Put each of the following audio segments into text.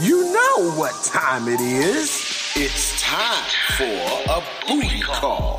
You know what time it is. It's time for a booty call.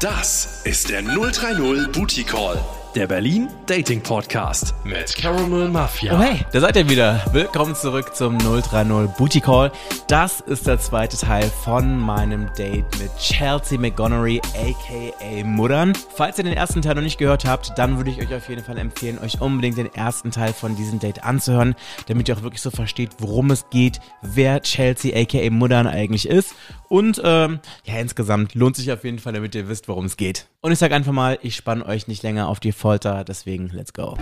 Das ist der 030 Booty Call, der Berlin Dating Podcast mit Caramel Mafia. Oh hey, da seid ihr wieder. Willkommen zurück zum 030 Booty Call. Das ist der zweite Teil von meinem Date mit Chelsea McGonery, aka Muddern. Falls ihr den ersten Teil noch nicht gehört habt, dann würde ich euch auf jeden Fall empfehlen, euch unbedingt den ersten Teil von diesem Date anzuhören, damit ihr auch wirklich so versteht, worum es geht, wer Chelsea, aka Muddern eigentlich ist. Und ähm, ja, insgesamt lohnt sich auf jeden Fall, damit ihr wisst, worum es geht. Und ich sag einfach mal, ich spanne euch nicht länger auf die Folter, deswegen let's go.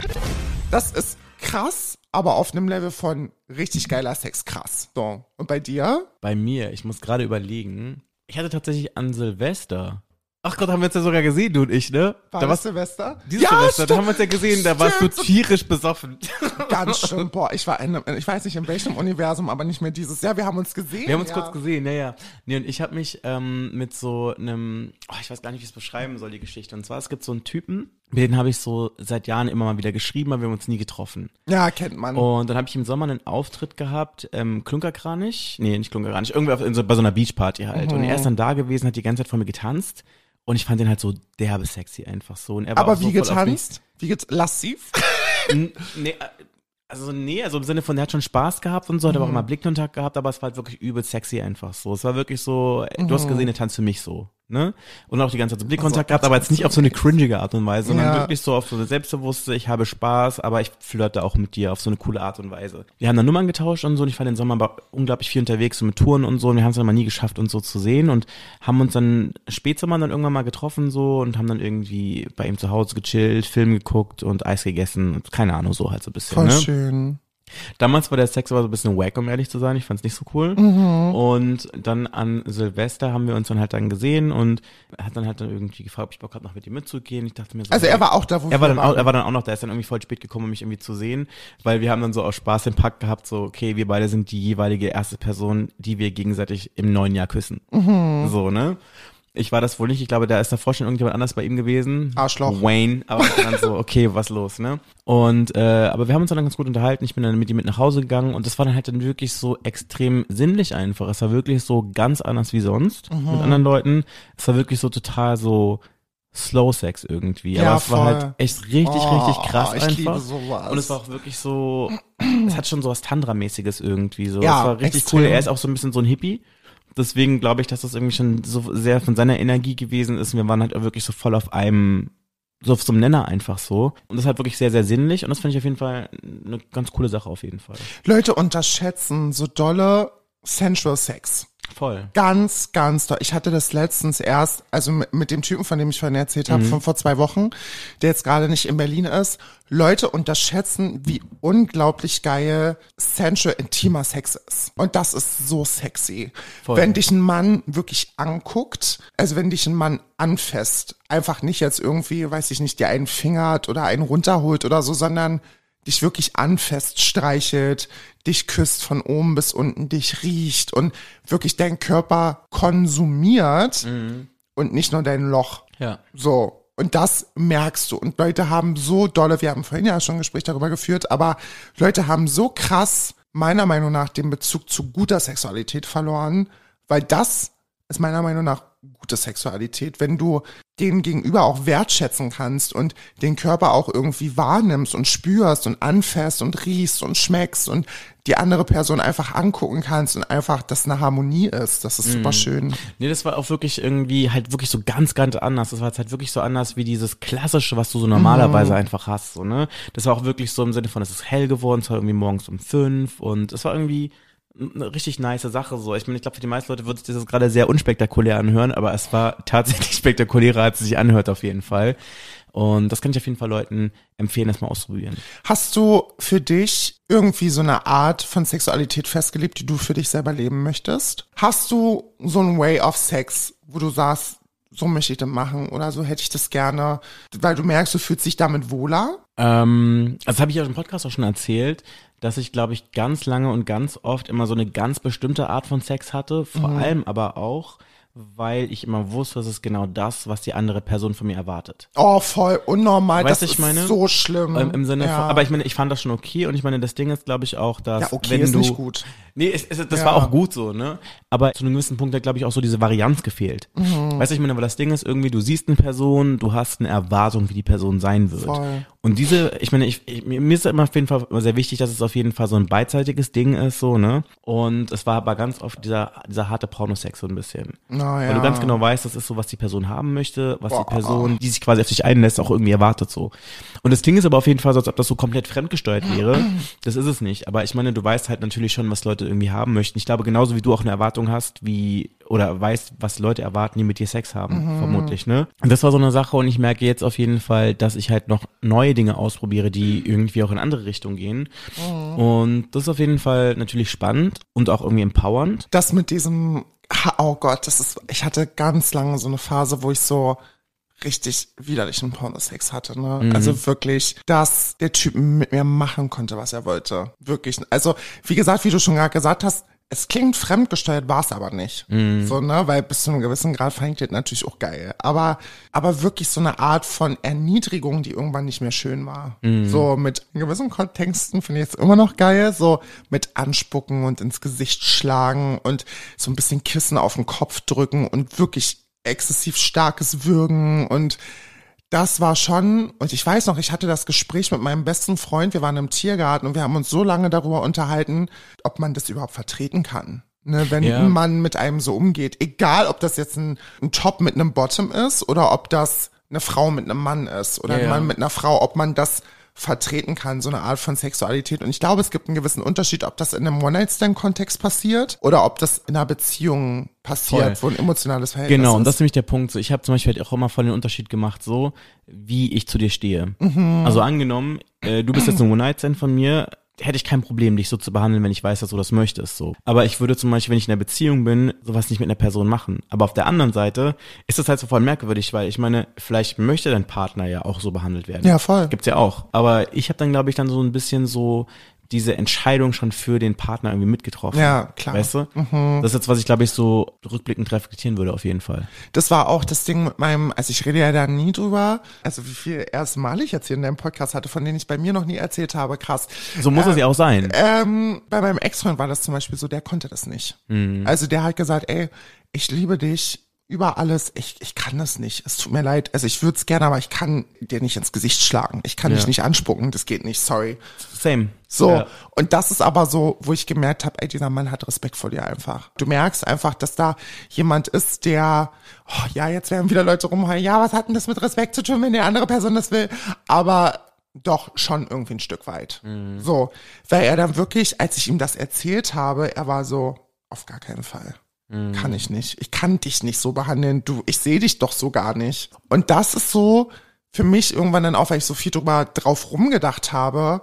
Das ist krass, aber auf einem Level von richtig geiler Sex krass. So. Und bei dir? Bei mir, ich muss gerade überlegen, ich hatte tatsächlich an Silvester. Ach Gott, haben wir uns ja sogar gesehen, du und ich, ne? War da das Silvester? dieses Silvester, da haben wir uns ja gesehen, da warst du stimmt. tierisch besoffen. Ganz schön. Boah, ich war in, einem- ich weiß nicht in welchem Universum, aber nicht mehr dieses Jahr. Wir haben uns gesehen. Wir haben uns ja. kurz gesehen, ja, ja. Nee, und ich habe mich ähm, mit so einem, oh, ich weiß gar nicht, wie ich es beschreiben soll, die Geschichte. Und zwar, es gibt so einen Typen, mit dem habe ich so seit Jahren immer mal wieder geschrieben, aber wir haben uns nie getroffen. Ja, kennt man. Und dann habe ich im Sommer einen Auftritt gehabt, ähm, Klunkerkranich, nee, nicht Klunkerkranich, irgendwie auf, in so, bei so einer Beachparty halt. Und er ist dann da gewesen, hat die ganze Zeit vor mir getanzt. Und ich fand den halt so derbe sexy einfach so. Und er war aber so wie mich- getanzt? Wie get lassiv? Nee, äh, also nee, also im Sinne von, der hat schon Spaß gehabt und so, hat aber auch mal Blickkontakt gehabt, aber es war halt wirklich übel sexy einfach so. Es war wirklich so, äh, du hast gesehen, der tanzt für mich so, ne? Und auch die ganze Zeit so Blickkontakt gehabt, aber jetzt nicht auf so eine cringige Art und Weise, sondern Ja. wirklich so auf so eine selbstbewusste, ich habe Spaß, aber ich flirte auch mit dir auf so eine coole Art und Weise. Wir haben dann Nummern getauscht und so und ich war den Sommer aber unglaublich viel unterwegs, so mit Touren und so und wir haben es dann mal nie geschafft, uns so zu sehen und haben uns dann Spätsommer dann irgendwann mal getroffen so und haben dann irgendwie bei ihm zu Hause gechillt, Film geguckt und Eis gegessen und keine Ahnung, so halt so ein bisschen, Voll ne? schön. Damals war der Sex aber so ein bisschen wack, um ehrlich zu sein. Ich fand's nicht so cool. Mhm. Und dann an Silvester haben wir uns dann halt dann gesehen und er hat dann halt dann irgendwie gefragt, ob ich Bock hab, noch mit ihm mitzugehen. Ich dachte mir so. Also er war auch da, wo er war dann auch, er war dann auch noch, da ist dann irgendwie voll spät gekommen, um mich irgendwie zu sehen, weil wir haben dann so aus Spaß den Pakt gehabt, so, okay, wir beide sind die jeweilige erste Person, die wir gegenseitig im neuen Jahr küssen. Mhm. So, ne? Ich war das wohl nicht. Ich glaube, da ist davor schon irgendjemand anders bei ihm gewesen. Arschloch. Wayne. Aber war dann so, okay, was los, ne? Und, äh, aber wir haben uns dann ganz gut unterhalten. Ich bin dann mit ihm mit nach Hause gegangen und das war dann halt dann wirklich so extrem sinnlich einfach. Es war wirklich so ganz anders wie sonst Mhm. mit anderen Leuten. Es war wirklich so total so Slow Sex irgendwie. Ja, aber es war voll. halt echt richtig, Oh, richtig krass ich einfach. liebe sowas. Und es war auch wirklich so, es hat schon so was Tantra-mäßiges irgendwie so. Ja, es war richtig extrem. cool. Er ist auch so ein bisschen so ein Hippie. Deswegen glaube ich, dass das irgendwie schon so sehr von seiner Energie gewesen ist. Wir waren halt auch wirklich so voll auf einem, so auf so einem Nenner einfach so. Und das ist halt wirklich sehr, sehr sinnlich. Und das finde ich auf jeden Fall eine ganz coole Sache auf jeden Fall. Leute unterschätzen so dolle Sensual Sex. Voll. Ganz, ganz toll. Ich hatte das letztens erst, also mit, mit dem Typen, von dem ich vorhin erzählt habe, von vor zwei Wochen, der jetzt gerade nicht in Berlin ist. Leute unterschätzen, wie unglaublich geil sensual intimer Sex ist. Und das ist so sexy. Voll. Wenn dich ein Mann wirklich anguckt, also wenn dich ein Mann anfasst, einfach nicht jetzt irgendwie, weiß ich nicht, dir einen fingert oder einen runterholt oder so, sondern dich wirklich anfasst, streichelt, dich küsst von oben bis unten, dich riecht und wirklich deinen Körper konsumiert und nicht nur dein Loch. Ja. So. Und das merkst du. Und Leute haben so dolle, wir haben vorhin ja schon ein Gespräch darüber geführt, aber Leute haben so krass, meiner Meinung nach, den Bezug zu guter Sexualität verloren, weil das ist meiner Meinung nach gute Sexualität, wenn du den Gegenüber auch wertschätzen kannst und den Körper auch irgendwie wahrnimmst und spürst und anfährst und riechst und schmeckst und die andere Person einfach angucken kannst und einfach, dass eine Harmonie ist. Das ist super schön. Nee, das war auch wirklich irgendwie halt wirklich so ganz, ganz anders. Das war jetzt halt wirklich so anders wie dieses Klassische, was du so normalerweise einfach hast, so, ne? Das war auch wirklich so im Sinne von, es ist hell geworden, es war irgendwie morgens um fünf und es war irgendwie eine richtig nice Sache so. Ich meine, ich glaube, für die meisten Leute wird sich das gerade sehr unspektakulär anhören, aber es war tatsächlich spektakulärer, als es sich anhört auf jeden Fall. Und das kann ich auf jeden Fall Leuten empfehlen, das mal auszuprobieren. Hast du für dich irgendwie so eine Art von Sexualität festgelegt, die du für dich selber leben möchtest? Hast du so ein Way of Sex, wo du sagst, so möchte ich das machen oder so hätte ich das gerne, weil du merkst, du fühlst dich damit wohler? Ähm, also habe ich ja im Podcast auch schon erzählt, dass ich, glaube ich, ganz lange und ganz oft immer so eine ganz bestimmte Art von Sex hatte. Vor allem aber auch, weil ich immer wusste, das ist genau das, was die andere Person von mir erwartet. Oh, voll unnormal. Weißt das ich ist meine? so schlimm. Ähm, Im Sinne ja. von, aber ich meine, ich fand das schon okay und ich meine, das Ding ist, glaube ich, auch, dass Ja, okay wenn ist du, nicht gut. Nee, es, es, das Ja. war auch gut so, ne? Aber zu einem gewissen Punkt hat, glaube ich, auch so diese Varianz gefehlt. Mhm. Weißt du, ich meine, aber das Ding ist irgendwie, du siehst eine Person, du hast eine Erwartung, wie die Person sein wird. Voll. Und diese, ich meine, ich, ich, mir ist immer auf jeden Fall immer sehr wichtig, dass es auf jeden Fall so ein beidseitiges Ding ist, so, ne? Und es war aber ganz oft dieser, dieser harte Pornosex so ein bisschen. Na ja. Weil du ganz genau weißt, das ist so, was die Person haben möchte, was Boah. die Person, die sich quasi auf dich einlässt, auch irgendwie erwartet so. Und das Ding ist aber auf jeden Fall so, als ob das so komplett fremdgesteuert wäre. Das ist es nicht. Aber ich meine, du weißt halt natürlich schon, was Leute irgendwie haben möchten. Ich glaube, genauso wie du auch eine Erwartung hast, wie, oder weißt, was Leute erwarten, die mit dir Sex haben, vermutlich, ne? Und das war so eine Sache und ich merke jetzt auf jeden Fall, dass ich halt noch neue Dinge ausprobiere, die irgendwie auch in andere Richtungen gehen. Und das ist auf jeden Fall natürlich spannend und auch irgendwie empowernd. das mit diesem, oh Gott, das ist, ich hatte ganz lange so eine Phase, wo ich so richtig widerlichen Pornosex hatte, ne? Mhm. Also wirklich, dass der Typ mit mir machen konnte, was er wollte. Wirklich. Also, wie gesagt, wie du schon gerade gesagt hast, es klingt fremdgesteuert, war es aber nicht. Mhm. So, ne? Weil bis zu einem gewissen Grad fand ich das natürlich auch geil. Aber, aber wirklich so eine Art von Erniedrigung, die irgendwann nicht mehr schön war. Mhm. So mit gewissen Kontexten finde ich jetzt immer noch geil. So mit anspucken und ins Gesicht schlagen und so ein bisschen Kissen auf den Kopf drücken und wirklich exzessiv starkes Würgen und das war schon, und ich weiß noch, ich hatte das Gespräch mit meinem besten Freund, wir waren im Tiergarten und wir haben uns so lange darüber unterhalten, ob man das überhaupt vertreten kann. Ne, wenn Ja. ein Mann mit einem so umgeht, egal ob das jetzt ein, ein Top mit einem Bottom ist oder ob das eine Frau mit einem Mann ist oder Ja, ein ja. Mann mit einer Frau, ob man das vertreten kann, so eine Art von Sexualität. Und ich glaube, es gibt einen gewissen Unterschied, ob das in einem One-Night-Stand-Kontext passiert oder ob das in einer Beziehung passiert, Voll. wo ein emotionales Verhältnis Genau, und das ist. ist nämlich der Punkt. So, ich habe zum Beispiel halt auch immer voll den Unterschied gemacht, so wie ich zu dir stehe. Mhm. Also angenommen, äh, du bist jetzt ein One-Night-Stand von mir, hätte ich kein Problem, dich so zu behandeln, wenn ich weiß, dass du das möchtest. So. Aber ich würde zum Beispiel, wenn ich in einer Beziehung bin, sowas nicht mit einer Person machen. Aber auf der anderen Seite ist das halt so voll merkwürdig, weil ich meine, vielleicht möchte dein Partner ja auch so behandelt werden. Ja, voll. Gibt's ja auch. Aber ich habe dann, glaube ich, dann so ein bisschen so diese Entscheidung schon für den Partner irgendwie mitgetroffen. Ja, klar. Mhm. Weißt du? Das ist jetzt, was ich, glaube ich, so rückblickend reflektieren würde, auf jeden Fall. Das war auch das Ding mit meinem, also ich rede ja da nie drüber, also wie viel erste Mal ich jetzt hier in deinem Podcast hatte, von denen ich bei mir noch nie erzählt habe, krass. So muss es ja auch sein. Ähm, bei meinem Ex-Freund war das zum Beispiel so, der konnte das nicht. Also der hat gesagt, ey, ich liebe dich über alles, ich, ich kann das nicht, es tut mir leid, also ich würde es gerne, aber ich kann dir nicht ins Gesicht schlagen, ich kann Ja. dich nicht anspucken, das geht nicht, sorry. Same. So, Ja. und das ist aber so, wo ich gemerkt habe, ey, dieser Mann hat Respekt vor dir einfach. Du merkst einfach, dass da jemand ist, der, oh, ja, jetzt werden wieder Leute rumheulen, ja, was hat denn das mit Respekt zu tun, wenn die andere Person das will? Aber doch schon irgendwie ein Stück weit. So, weil er dann wirklich, als ich ihm das erzählt habe, er war so, auf gar keinen Fall. Kann ich nicht. Ich kann dich nicht so behandeln. Du, ich sehe dich doch so gar nicht. Und das ist so für mich irgendwann dann auch, weil ich so viel drüber drauf rumgedacht habe,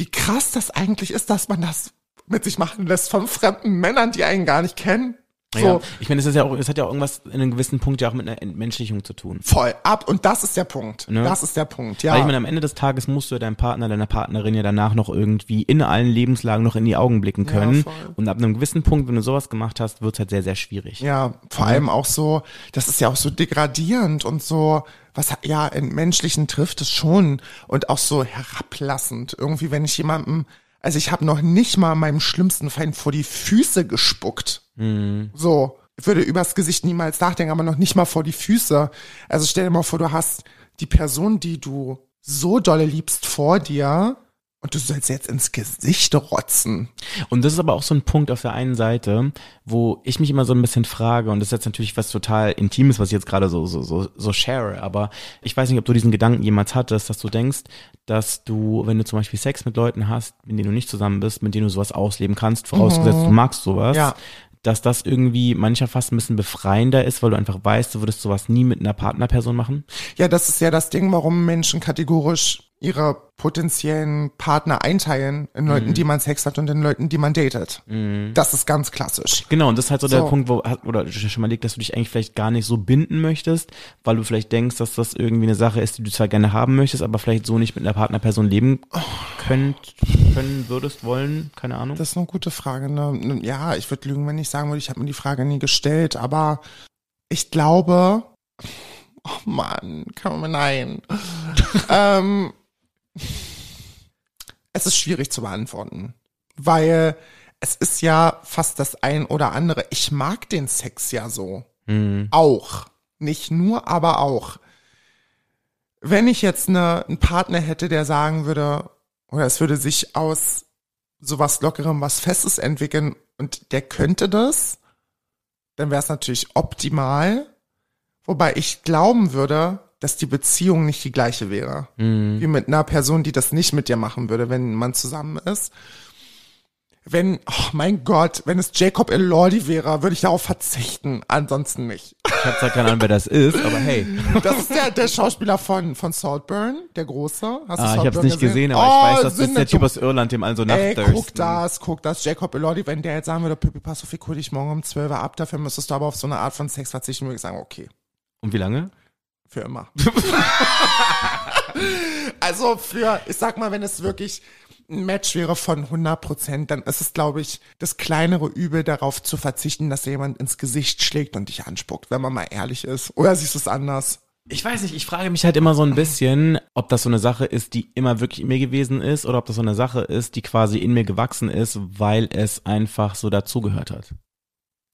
wie krass das eigentlich ist, dass man das mit sich machen lässt von fremden Männern, die einen gar nicht kennen. So Ja. Ich meine, es ist ja auch, es hat ja auch irgendwas in einem gewissen Punkt ja auch mit einer Entmenschlichung zu tun. voll ab. Und das ist der Punkt. Ne? Das ist der Punkt, ja. Weil ich meine, am Ende des Tages musst du ja deinem Partner, deiner Partnerin ja danach noch irgendwie in allen Lebenslagen noch in die Augen blicken können. voll. und ab einem gewissen Punkt, wenn du sowas gemacht hast, wird's halt sehr, sehr schwierig. Ja, vor allem auch so, das ist ja auch so degradierend und so, was ja in menschlichen trifft es schon und auch so herablassend. Irgendwie, wenn ich jemandem, also ich habe noch nicht mal meinem schlimmsten Feind vor die Füße gespuckt. So, ich würde übers Gesicht niemals nachdenken, aber noch nicht mal vor die Füße. Also stell dir mal vor, du hast die Person, die du so dolle liebst vor dir und du sollst jetzt ins Gesicht rotzen. Und das ist aber auch so ein Punkt auf der einen Seite, wo ich mich immer so ein bisschen frage, und das ist jetzt natürlich was total Intimes, was ich jetzt gerade so, so, so, so share, aber ich weiß nicht, ob du diesen Gedanken jemals hattest, dass du denkst, dass du, wenn du zum Beispiel Sex mit Leuten hast, mit denen du nicht zusammen bist, mit denen du sowas ausleben kannst, vorausgesetzt du magst sowas, Ja. Dass das irgendwie mancher fast ein bisschen befreiender ist, weil du einfach weißt, du würdest sowas nie mit einer Partnerperson machen. Ja, das ist ja das Ding, warum Menschen kategorisch ihre potenziellen Partner einteilen in Leuten, die man Sex hat und in Leuten, die man datet. Das ist ganz klassisch. Genau, und das ist halt so, der So. Punkt, wo, oder du schon mal liegt, dass du dich eigentlich vielleicht gar nicht so binden möchtest, weil du vielleicht denkst, dass das irgendwie eine Sache ist, die du zwar gerne haben möchtest, aber vielleicht so nicht mit einer Partnerperson leben könnt, können, würdest, wollen, keine Ahnung. Das ist eine gute Frage. Ne? Ja, ich würde lügen, wenn ich sagen würde, ich habe mir die Frage nie gestellt, aber ich glaube, oh Mann, kann man, nein. ähm, es ist schwierig zu beantworten, weil es ist ja fast das ein oder andere. Ich mag den Sex ja so. Auch. Nicht nur, aber auch. Wenn ich jetzt eine, einen Partner hätte, der sagen würde, oder es würde sich aus sowas Lockerem was Festes entwickeln und der könnte das, dann wäre es natürlich optimal. Wobei ich glauben würde, dass die Beziehung nicht die gleiche wäre. Wie mit einer Person, die das nicht mit dir machen würde, wenn man zusammen ist. Wenn, oh mein Gott, wenn es Jacob Elordi wäre, würde ich darauf verzichten. Ansonsten nicht. Ich habe zwar keine Ahnung, wer das ist, aber hey. Das ist der, der Schauspieler von, von Saltburn, der Große. Hast du Ah, ich habe es nicht gesehen, aber ich Oh, weiß, das ist der Typ aus Irland, dem allen so Ey, guck das, guck das. Jacob Elordi, wenn der jetzt sagen würde, Pippi, pass auf, ich hol dich morgen um 12 Uhr ab, dafür müsstest du aber auf so eine Art von Sex verzichten, würde ich sagen, okay, Und wie lange? für immer. also für, ich sag mal, wenn es wirklich ein Match wäre von 100 Prozent, dann ist es, glaube ich, das kleinere Übel darauf zu verzichten, dass jemand ins Gesicht schlägt und dich anspuckt, wenn man mal ehrlich ist. Oder siehst du es anders? Ich weiß nicht, ich frage mich halt immer so ein bisschen, ob das so eine Sache ist, die immer wirklich in mir gewesen ist oder ob das so eine Sache ist, die quasi in mir gewachsen ist, weil es einfach so dazugehört hat.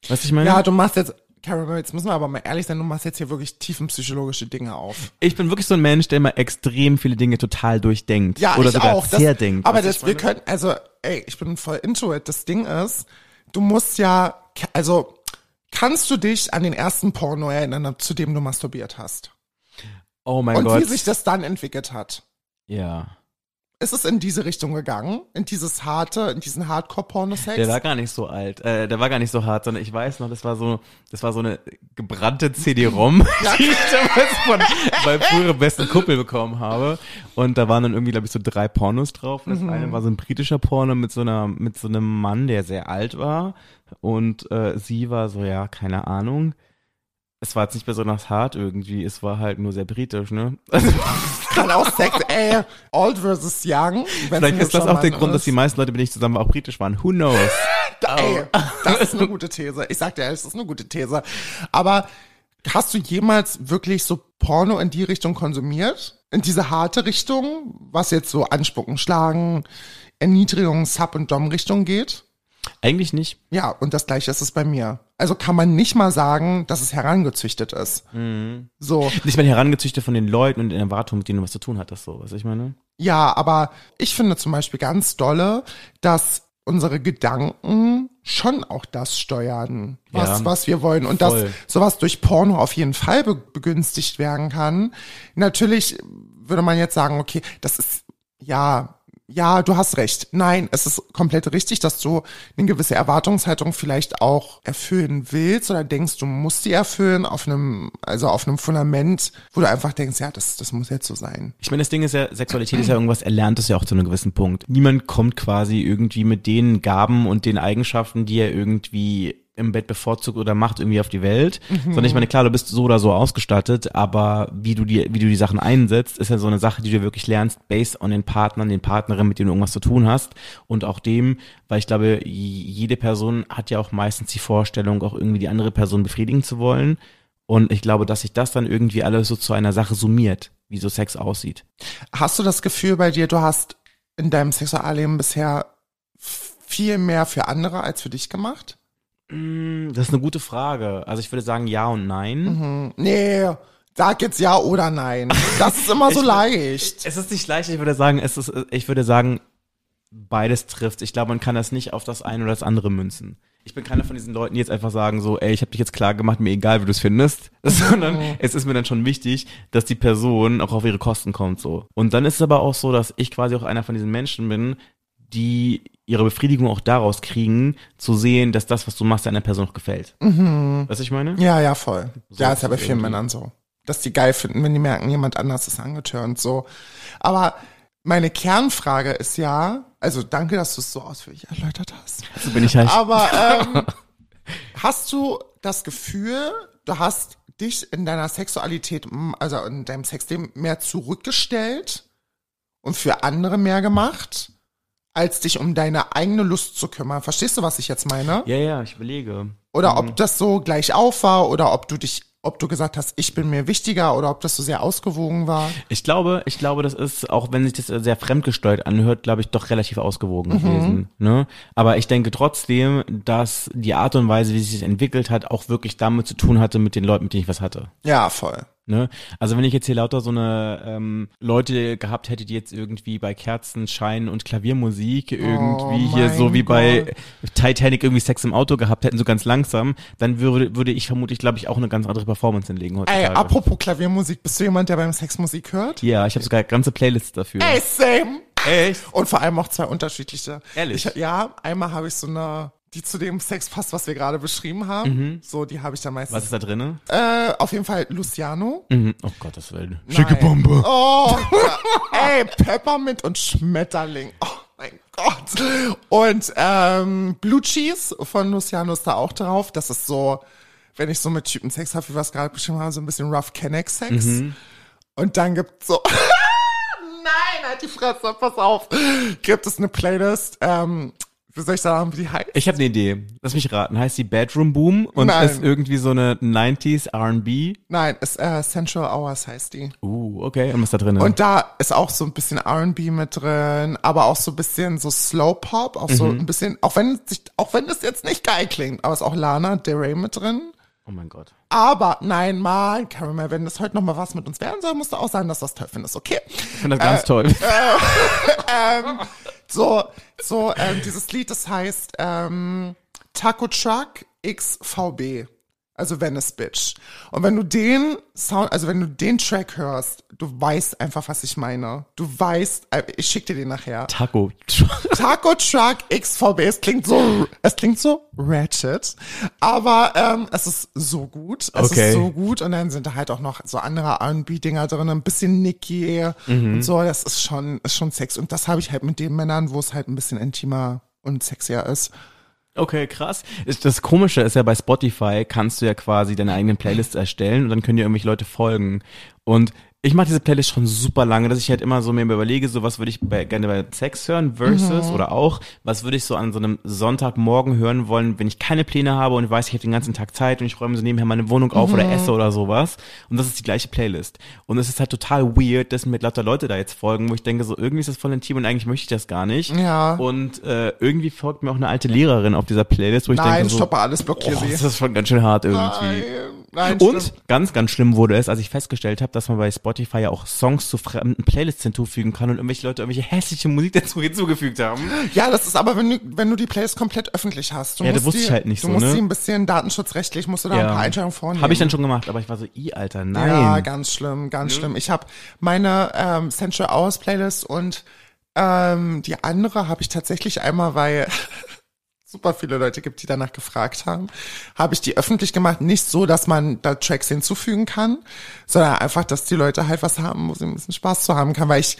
Weißt du, ich meine? Ja, du machst jetzt, Caramel, jetzt müssen wir aber mal ehrlich sein, du machst jetzt hier wirklich tiefenpsychologische Dinge auf. ich bin wirklich so ein Mensch, der immer extrem viele Dinge total durchdenkt. Ja, oder ich sogar auch. Das, zerdenkt. aber das, wir können, also, ey, ich bin voll into it. Das Ding ist, du musst ja, also, kannst du dich an den ersten Porno erinnern, zu dem du masturbiert hast? oh mein Und Gott. wie sich das dann entwickelt hat? ja. Ist es in diese Richtung gegangen? In dieses harte, in diesen Hardcore-Pornosex? Der war gar nicht so alt, äh, der war gar nicht so hart, sondern ich weiß noch, das war so, das war so eine gebrannte CD-ROM, die ich damals von meinem früheren besten Kumpel bekommen habe. Und da waren dann irgendwie, glaube ich, so drei Pornos drauf. Und das Mhm. eine war so ein britischer Porno mit so einer, mit so einem Mann, der sehr alt war. Und äh, sie war so, ja, keine Ahnung. Es war jetzt nicht besonders hart irgendwie, es war halt nur sehr britisch, ne? Also, Kann auch Sex, ey, old versus young. vielleicht ist das auch der Grund, dass die meisten Leute, mit denen ich zusammen war, auch britisch waren. Who knows? Ey, das ist eine gute These. Ich sag dir, das ist eine gute These. Aber hast du jemals wirklich so Porno in die Richtung konsumiert? In diese harte Richtung, was jetzt so Anspucken, Schlagen, Erniedrigung, Sub- und Dom-Richtung geht? Eigentlich nicht. Ja, und das gleiche ist es bei mir. Also kann man nicht mal sagen, dass es herangezüchtet ist. So, Nicht mal herangezüchtet von den Leuten und in Erwartungen, mit denen du was zu tun hattest, so, was ich meine? ja, aber ich finde zum Beispiel ganz dolle, dass unsere Gedanken schon auch das steuern, was, Ja, was wir wollen. Und voll. dass sowas durch Porno auf jeden Fall be begünstigt werden kann. Natürlich würde man jetzt sagen, okay, das ist, ja, ja, du hast recht. Nein, es ist komplett richtig, dass du eine gewisse Erwartungshaltung vielleicht auch erfüllen willst oder denkst, du musst die erfüllen auf einem, also auf einem Fundament, wo du einfach denkst, ja, das, das muss jetzt so sein. Ich meine, das Ding ist ja, Sexualität ist ja irgendwas Erlerntes ja auch zu einem gewissen Punkt. Niemand kommt quasi irgendwie mit den Gaben und den Eigenschaften, die er irgendwie im Bett bevorzugt oder macht, irgendwie auf die Welt. Sondern ich meine, klar, du bist so oder so ausgestattet, aber wie du die, wie du die Sachen einsetzt, ist ja so eine Sache, die du wirklich lernst, based on den Partnern, den Partnerinnen, mit denen du irgendwas zu tun hast. Und auch dem, weil ich glaube, jede Person hat ja auch meistens die Vorstellung, auch irgendwie die andere Person befriedigen zu wollen. Und ich glaube, dass sich das dann irgendwie alles so zu einer Sache summiert, wie so Sex aussieht. Hast du das Gefühl bei dir, du hast in deinem Sexualleben bisher viel mehr für andere als für dich gemacht? Mm, Das ist eine gute Frage. Also ich würde sagen ja und nein. Nee, sag jetzt ja oder nein. Das ist immer so Ich- leicht. Es ist nicht leicht, ich würde sagen, es ist, ich würde sagen, beides trifft. Ich glaube, man kann das nicht auf das eine oder das andere münzen. Ich bin keiner von diesen Leuten, die jetzt einfach sagen so, ey, ich habe dich jetzt klar gemacht, mir egal, wie du es findest, sondern es ist mir dann schon wichtig, dass die Person auch auf ihre Kosten kommt so. Und dann ist es aber auch so, dass ich quasi auch einer von diesen Menschen bin, die ihre Befriedigung auch daraus kriegen, zu sehen, dass das, was du machst, einer Person auch gefällt. Weißt du, ich meine? Ja, ja, voll. ja, ist ja bei vielen Männern so. Dass die geil finden, wenn die merken, jemand anders ist angetörnt, so. Aber meine Kernfrage ist ja, also danke, dass du es so ausführlich erläutert hast. So bin ich halt. Aber ähm, hast du das Gefühl, du hast dich in deiner Sexualität, also in deinem Sexleben mehr zurückgestellt und für andere mehr gemacht, als dich um deine eigene Lust zu kümmern? Verstehst du, was ich jetzt meine? Ja, ja, ich überlege. Oder ob das so gleich auf war oder ob du dich, ob du gesagt hast, ich bin mir wichtiger oder ob das so sehr ausgewogen war. Ich glaube, ich glaube, das ist, auch wenn sich das sehr fremdgesteuert anhört, glaube ich, doch relativ ausgewogen Mhm. gewesen. Ne? Aber ich denke trotzdem, dass die Art und Weise, wie sich das entwickelt hat, auch wirklich damit zu tun hatte mit den Leuten, mit denen ich was hatte. Ja, voll. Ne? Also wenn ich jetzt hier lauter so eine ähm, Leute gehabt hätte, die jetzt irgendwie bei Kerzenschein und Klaviermusik irgendwie hier Oh mein so wie bei Gott. Titanic irgendwie Sex im Auto gehabt hätten, so ganz langsam, dann würde, würde ich vermutlich, glaube ich, auch eine ganz andere Performance hinlegen heutzutage. Ey, apropos Klaviermusik, bist du jemand, der beim Sex Musik hört? ja, ich habe sogar ganze Playlists dafür. Ey, same. Echt? Und vor allem auch zwei unterschiedliche. Ehrlich? Ich, ja, einmal habe ich so eine, die zu dem Sex passt, was wir gerade beschrieben haben. So, die habe ich dann meistens. Was ist da drinne? Äh, auf jeden Fall Luciano. Mhm. Oh Gottes Willen. Nein. Oh, ey, Peppermint und Schmetterling. Oh mein Gott. Und ähm, Blue Cheese von Luciano ist da auch drauf. Das ist so, wenn ich so mit Typen Sex habe, wie wir es gerade beschrieben haben, so ein bisschen Rough Kenneck Sex. Und dann gibt's so, nein, halt die Fresse, pass auf. Gibt es eine Playlist, ähm, soll ich sagen, wie die heißt? Ich habe eine Idee. Lass mich raten. Heißt die Bedroom Boom und Nein. ist irgendwie so eine 90s R&B? Nein, ist äh, Central Hours heißt die. Uh, okay. Und was ist da drin? Und da ist auch so ein bisschen R&B mit drin, aber auch so ein bisschen so Slow Pop, auch so ein bisschen, auch wenn sich, auch wenn das jetzt nicht geil klingt, aber ist auch Lana Del Rey mit drin. Oh mein Gott. Aber nein, mal, Caramel, wenn das heute noch mal was mit uns werden soll, musst du auch sagen, dass du das toll findest, okay? Ich finde das ganz Äh, toll. So, so, ähm, dieses Lied, das heißt ähm, Taco Truck XVB. Also Venice Bitch. Und wenn du den Sound, also wenn du den Track hörst, du weißt einfach, was ich meine. Du weißt, äh, ich schick dir den nachher. Taco. Taco Truck XVB, es klingt so, es klingt so ratchet, aber ähm, es ist so gut, es Okay. ist so gut und dann sind da halt auch noch so andere R&B-Dinger drin, ein bisschen Nicki Mhm. und so, das ist schon, ist schon Sex und das habe ich halt mit den Männern, wo es halt ein bisschen intimer und sexier ist. Okay, krass. Das Komische ist ja, bei Spotify kannst du ja quasi deine eigenen Playlists erstellen und dann können dir irgendwelche Leute folgen. Und ich mache diese Playlist schon super lange, dass ich halt immer so mir überlege, so was würde ich bei, gerne bei Sex hören versus oder auch, was würde ich so an so einem Sonntagmorgen hören wollen, wenn ich keine Pläne habe und weiß, ich habe den ganzen Tag Zeit und ich räume so nebenher meine Wohnung auf oder esse oder sowas. Und das ist die gleiche Playlist. Und es ist halt total weird, dass mir lauter Leute da jetzt folgen, wo ich denke, so irgendwie ist das voll intim und eigentlich möchte ich das gar nicht. Ja. Und äh, irgendwie folgt mir auch eine alte Lehrerin auf dieser Playlist, wo ich Nein, denke so, stoppe alles, blockiere oh, sie. das ist schon ganz schön hart irgendwie. Nein, nein, Und stimmt. ganz, ganz schlimm wurde es, als ich festgestellt habe, dass man bei Spotify ja auch Songs zu fremden Playlists hinzufügen kann und irgendwelche Leute irgendwelche hässliche Musik dazu hinzugefügt haben. Ja, das ist aber, wenn du, wenn du die Playlist komplett öffentlich hast. Du Ja, das wusste die, ich halt nicht du so, musst ne? sie ein bisschen datenschutzrechtlich, musst du da ein paar Einstellungen vornehmen. Habe ich dann schon gemacht, aber ich war so, i, Alter, nein. Ja, ganz schlimm, ganz schlimm. Ich habe meine ähm, Central Hours Playlist und ähm, die andere habe ich tatsächlich einmal, weil super viele Leute gibt, die danach gefragt haben, habe ich die öffentlich gemacht. Nicht so, dass man da Tracks hinzufügen kann, sondern einfach, dass die Leute halt was haben, wo sie ein bisschen Spaß zu haben kann, weil ich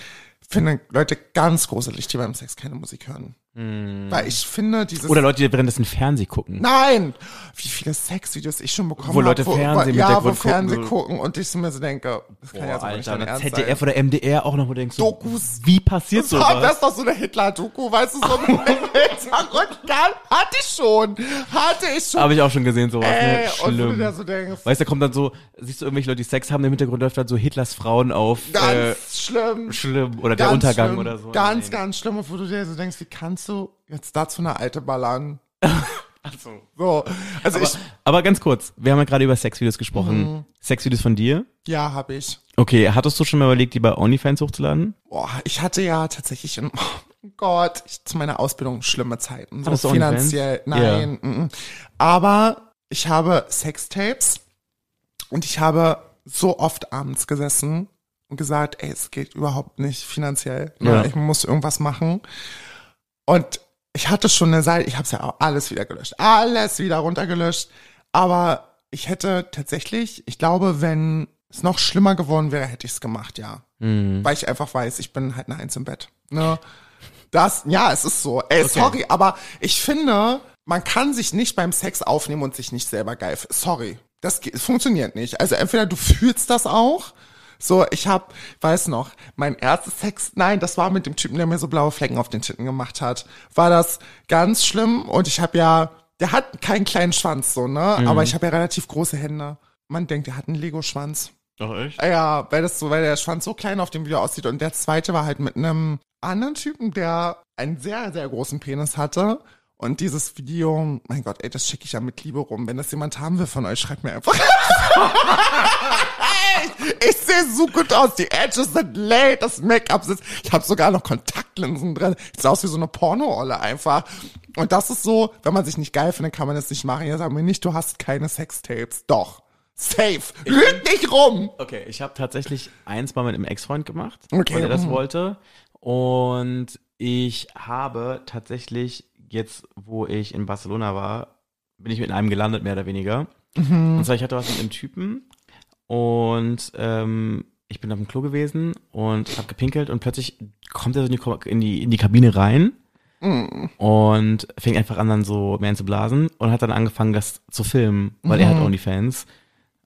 finde Leute ganz gruselig, die beim Sex keine Musik hören. Weil ich finde dieses Oder Leute, die währenddessen Fernsehen gucken. Nein! Wie viele Sexvideos ich schon bekommen Wo Leute hab, Fernsehen mit ja, der wo Grund gucken, und ich mir so denke, das kann ja so nicht Alter, Ernst ZDF sein. oder MDR auch noch, wo du denkst, so, Dokus. wie passiert Das war- das ist doch so eine Hitler-Doku, weißt du, so ein Hintergrund. Geil, hatte ich schon. Hatte ich schon. Habe ich auch schon gesehen, sowas, Ey, ne? und wo du Schlimm. so denkst, Weißt du, da kommt dann so, siehst du irgendwelche Leute, die Sex haben, im Hintergrund läuft dann so Hitlers Frauen auf. ganz äh, schlimm. schlimm. Oder der ganz Untergang schlimm, oder so. Ganz, Nein. ganz schlimm, und wo du dir so denkst, wie kannst du jetzt dazu eine alte ballern? Ach so. So, also ich, Aber ganz kurz, wir haben ja gerade über Sexvideos gesprochen. Mhm. Sexvideos von dir? ja, hab ich. Okay, hattest du schon mal überlegt, die bei OnlyFans hochzuladen? Boah, ich hatte ja tatsächlich, in, oh Gott, ich, zu meiner Ausbildung schlimme Zeiten. So Hattest finanziell, nein. mm, mm. Aber ich habe Sextapes und ich habe so oft abends gesessen und gesagt, ey, es geht überhaupt nicht finanziell. Ne? Ja. Ich muss irgendwas machen. Und ich hatte schon eine Seite, ich habe es ja auch alles wieder gelöscht, alles wieder runtergelöscht. Aber ich hätte tatsächlich, ich glaube, wenn es noch schlimmer geworden wäre, hätte ich es gemacht, ja. Weil ich einfach weiß, ich bin halt eine Eins im Bett. Ne? Das, ja, es ist so. Ey, sorry, aber ich finde, man kann sich nicht beim Sex aufnehmen und sich nicht selber geil. Sorry. Das funktioniert nicht. Also entweder du fühlst das auch. So, ich hab, weiß noch, mein erstes Sex, nein, das war mit dem Typen, der mir so blaue Flecken auf den Titten gemacht hat. War das ganz schlimm und ich habe ja der hat keinen kleinen Schwanz, so, ne? Aber ich habe ja relativ große Hände. Man denkt, der hat einen Lego-Schwanz. Ach echt? Ja, weil das so, weil der Schwanz so klein auf dem Video aussieht. Und der zweite war halt mit einem anderen Typen, der einen sehr, sehr großen Penis hatte. Und dieses Video, mein Gott, ey, das schicke ich ja mit Liebe rum. Wenn das jemand haben will von euch, schreibt mir einfach. Ich sehe so gut aus. Die Edges sind late, das Make-up sitzt. Ich habe sogar noch Kontaktlinsen drin. Ich sah aus wie so eine Porno-Olle einfach. Und das ist so, wenn man sich nicht geil findet, kann man das nicht machen. Ja, sag mir nicht, du hast keine Sextapes. Doch. Safe. Lüg nicht rum. Okay, ich habe tatsächlich eins mal mit einem Ex-Freund gemacht, Okay, weil er das mhm. wollte. Und ich habe tatsächlich jetzt, wo ich in Barcelona war, bin ich mit einem gelandet, mehr oder weniger. Mhm. Und zwar, ich hatte was mit einem Typen und ähm, ich bin auf dem Klo gewesen und habe gepinkelt und plötzlich kommt er so in die, in die, in die Kabine rein Mhm. und fing einfach an, dann so mehr zu blasen und hat dann angefangen, das zu filmen, weil er hat Mhm. OnlyFans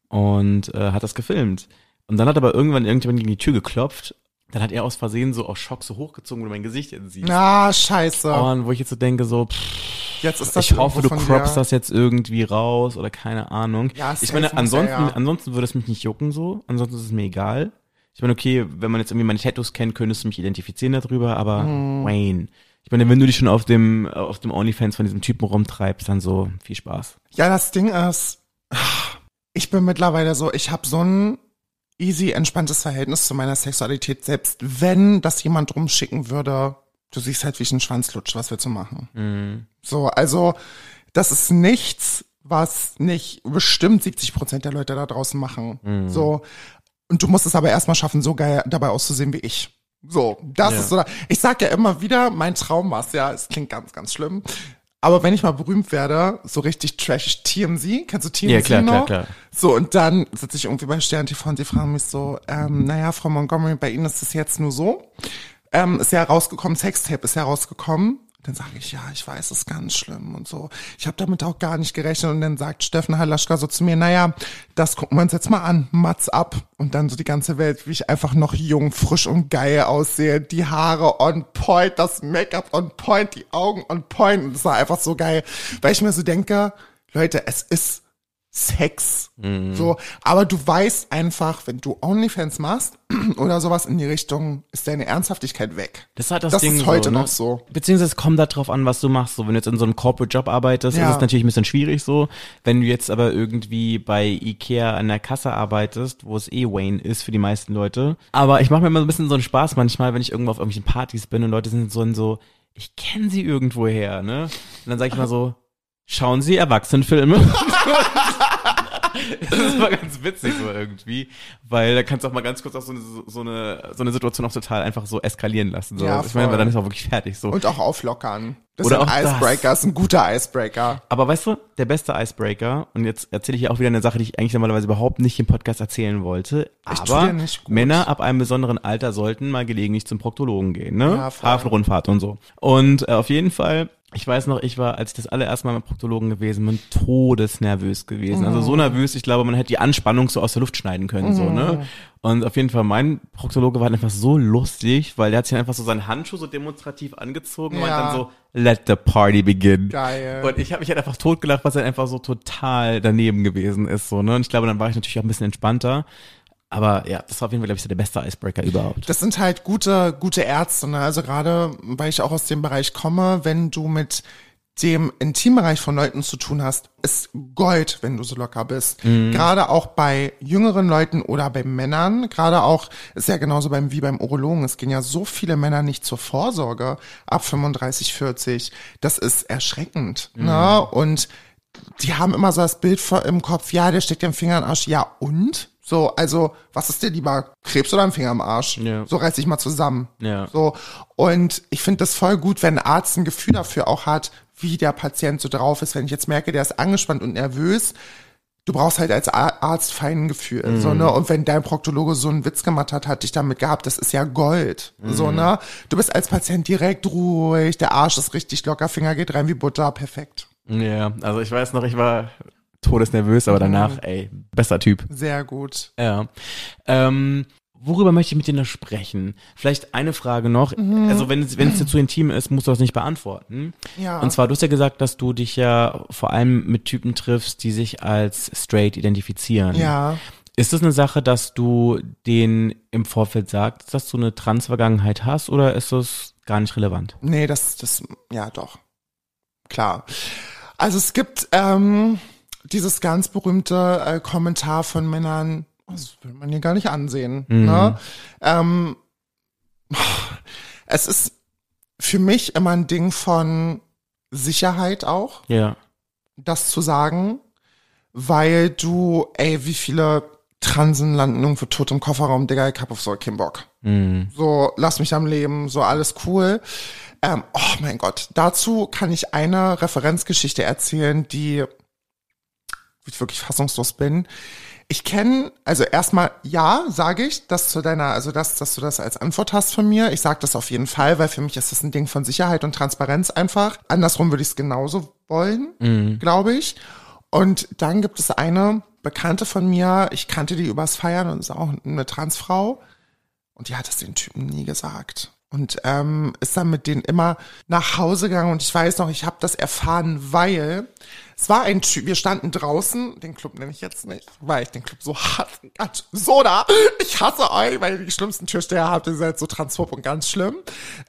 und äh, hat das gefilmt. Und dann hat aber irgendwann irgendjemand gegen die Tür geklopft. Dann hat er aus Versehen so aus Schock so hochgezogen, wo du mein Gesicht jetzt siehst. Na, scheiße. Und wo ich jetzt so denke, so, pff, Jetzt ist das ich hoffe, du croppst das jetzt irgendwie raus oder keine Ahnung. Ja, ich meine, er, ansonsten, ja. ansonsten würde es mich nicht jucken so. Ansonsten ist es mir egal. Ich meine, okay, wenn man jetzt irgendwie meine Tattoos kennt, könntest du mich identifizieren darüber, aber Mhm. Wayne. Ich meine, wenn du dich schon auf dem, auf dem OnlyFans von diesem Typen rumtreibst, dann so, viel Spaß. Ja, das Ding ist, ich bin mittlerweile so, ich habe so ein easy, entspanntes Verhältnis zu meiner Sexualität, selbst wenn das jemand rumschicken würde, du siehst halt, wie ich einen Schwanz lutsche, was willst du machen? So, also, das ist nichts, was nicht bestimmt 70 Prozent der Leute da draußen machen. So. Und du musst es aber erstmal schaffen, so geil dabei auszusehen wie ich. So, das Ja. ist so. Ich sag ja immer wieder, mein Traum war's ja, es klingt ganz, ganz schlimm. Aber wenn ich mal berühmt werde, so richtig trash TMZ, kennst du TMZ Ja, klar, noch? klar, klar. So, und dann sitze ich irgendwie bei Stern TV und die fragen mich so, ähm, naja, Frau Montgomery, bei Ihnen ist es jetzt nur so. Ähm, ist ja rausgekommen, Sextape ist ja rausgekommen. Dann sage ich, ja, ich weiß, ist ganz schlimm und so. Ich habe damit auch gar nicht gerechnet. Und dann sagt Steffen Halaschka so zu mir, naja, das gucken wir uns jetzt mal an, Mats ab. Und dann so die ganze Welt, wie ich einfach noch jung, frisch und geil aussehe. Die Haare on point, das Make-up on point, die Augen on point. Und das war einfach so geil, weil ich mir so denke, Leute, es ist Sex. So, aber du weißt einfach, wenn du OnlyFans machst oder sowas in die Richtung, ist deine Ernsthaftigkeit weg. Das ist halt das, Das Ding ist heute so, ne? noch so. Beziehungsweise es kommt darauf an, was du machst. So, wenn du jetzt in so einem Corporate Job arbeitest, Ja. ist es natürlich ein bisschen schwierig so. Wenn du jetzt aber irgendwie bei Ikea an der Kasse arbeitest, wo es eh Wayne ist für die meisten Leute. Aber ich mache mir immer so ein bisschen so einen Spaß manchmal, wenn ich irgendwo auf irgendwelchen Partys bin und Leute sind so in so, ich kenne sie irgendwoher, ne? Und dann sage ich mal so, schauen Sie Erwachsenenfilme? Das ist mal ganz witzig so irgendwie, weil da kannst du auch mal ganz kurz auch so eine, so eine, so eine Situation auch total einfach so eskalieren lassen. So. Ja, ich meine, dann ist auch wirklich fertig so. Und auch auflockern. Das Oder ist auch ein das. Icebreaker, ist ein guter Icebreaker. Aber weißt du, der beste Icebreaker, und jetzt erzähle ich hier auch wieder eine Sache, die ich eigentlich normalerweise überhaupt nicht im Podcast erzählen wollte, aber dir nicht gut. Männer ab einem besonderen Alter sollten mal gelegentlich zum Proktologen gehen, ne? Ja, voll. Hafenrundfahrt und so. Und äh, auf jeden Fall, ich weiß noch, ich war, als ich das allererste Mal beim Proktologen gewesen bin, todesnervös gewesen. Also Mhm. so nervös, ich glaube, man hätte die Anspannung so aus der Luft schneiden können, so, Mhm. ne? Und auf jeden Fall, mein Proktologe war halt einfach so lustig, weil der hat sich einfach so seinen Handschuh so demonstrativ angezogen und Ja. dann so, let the party begin. Geil. Und ich habe mich halt einfach totgelacht, was halt einfach so total daneben gewesen ist, so, ne? Und ich glaube, dann war ich natürlich auch ein bisschen entspannter. Aber ja, das war auf jeden Fall, glaube ich, so der beste Icebreaker überhaupt. Das sind halt gute, gute Ärzte, ne? Also gerade, weil ich auch aus dem Bereich komme, wenn du mit dem Intimbereich von Leuten zu tun hast, ist Gold, wenn du so locker bist. Gerade auch bei jüngeren Leuten oder bei Männern, gerade auch, ist ja genauso beim, wie beim Urologen, es gehen ja so viele Männer nicht zur Vorsorge ab 35, 40. Das ist erschreckend, ne? Und die haben immer so das Bild im Kopf, ja, der steckt den Finger in den Arsch, ja und? So, also, was ist dir lieber, Krebs oder ein Finger im Arsch? Ja. So reiß dich mal zusammen. Ja. So, und ich finde das voll gut, wenn ein Arzt ein Gefühl dafür auch hat, wie der Patient so drauf ist. Wenn ich jetzt merke, der ist angespannt und nervös, du brauchst halt als Arzt fein Gefühl, so, ne? Und wenn dein Proktologe so einen Witz gemacht hat, hat dich damit gehabt, das ist ja Gold, so, ne? Du bist als Patient direkt ruhig, der Arsch ist richtig locker, Finger geht rein wie Butter, perfekt. Ja, also ich weiß noch, ich war todesnervös, aber danach, ey, bester Typ. Sehr gut. Ja. Ähm, worüber möchte ich mit dir noch sprechen? Vielleicht eine Frage noch. Also wenn es, wenn es dir zu intim ist, musst du das nicht beantworten. Ja. Und zwar, du hast ja gesagt, dass du dich ja vor allem mit Typen triffst, die sich als straight identifizieren. Ja. Ist das eine Sache, dass du denen im Vorfeld sagst, dass du eine Trans-Vergangenheit hast oder ist das gar nicht relevant? Nee, das, das, ja doch. Klar. Also es gibt ähm, dieses ganz berühmte äh, Kommentar von Männern, das will man hier gar nicht ansehen. Ne? Ähm, es ist für mich immer ein Ding von Sicherheit auch, Ja. das zu sagen, weil du, ey, wie viele Transen landen irgendwo tot im Kofferraum, Digga, ich hab auf so keinen Bock. So, lass mich am Leben, so alles cool. Ähm, oh mein Gott, dazu kann ich eine Referenzgeschichte erzählen, die ich wirklich fassungslos bin. Ich kenne, also erstmal, ja, sage ich, dass zu deiner, also dass, dass du das als Antwort hast von mir. Ich sage das auf jeden Fall, weil für mich ist das ein Ding von Sicherheit und Transparenz einfach. Andersrum würde ich es genauso wollen, glaube ich. Und dann gibt es eine Bekannte von mir, ich kannte die übers Feiern und ist auch eine Transfrau. Und die hat es den Typen nie gesagt. Und ähm, ist dann mit denen immer nach Hause gegangen. Und ich weiß noch, ich habe das erfahren, weil es war ein Typ, wir standen draußen, den Club nenne ich jetzt nicht, weil ich den Club so hasse. Ganz- So da, ich hasse euch, weil ihr die schlimmsten Türsteher habt, ihr seid so transphob und ganz schlimm.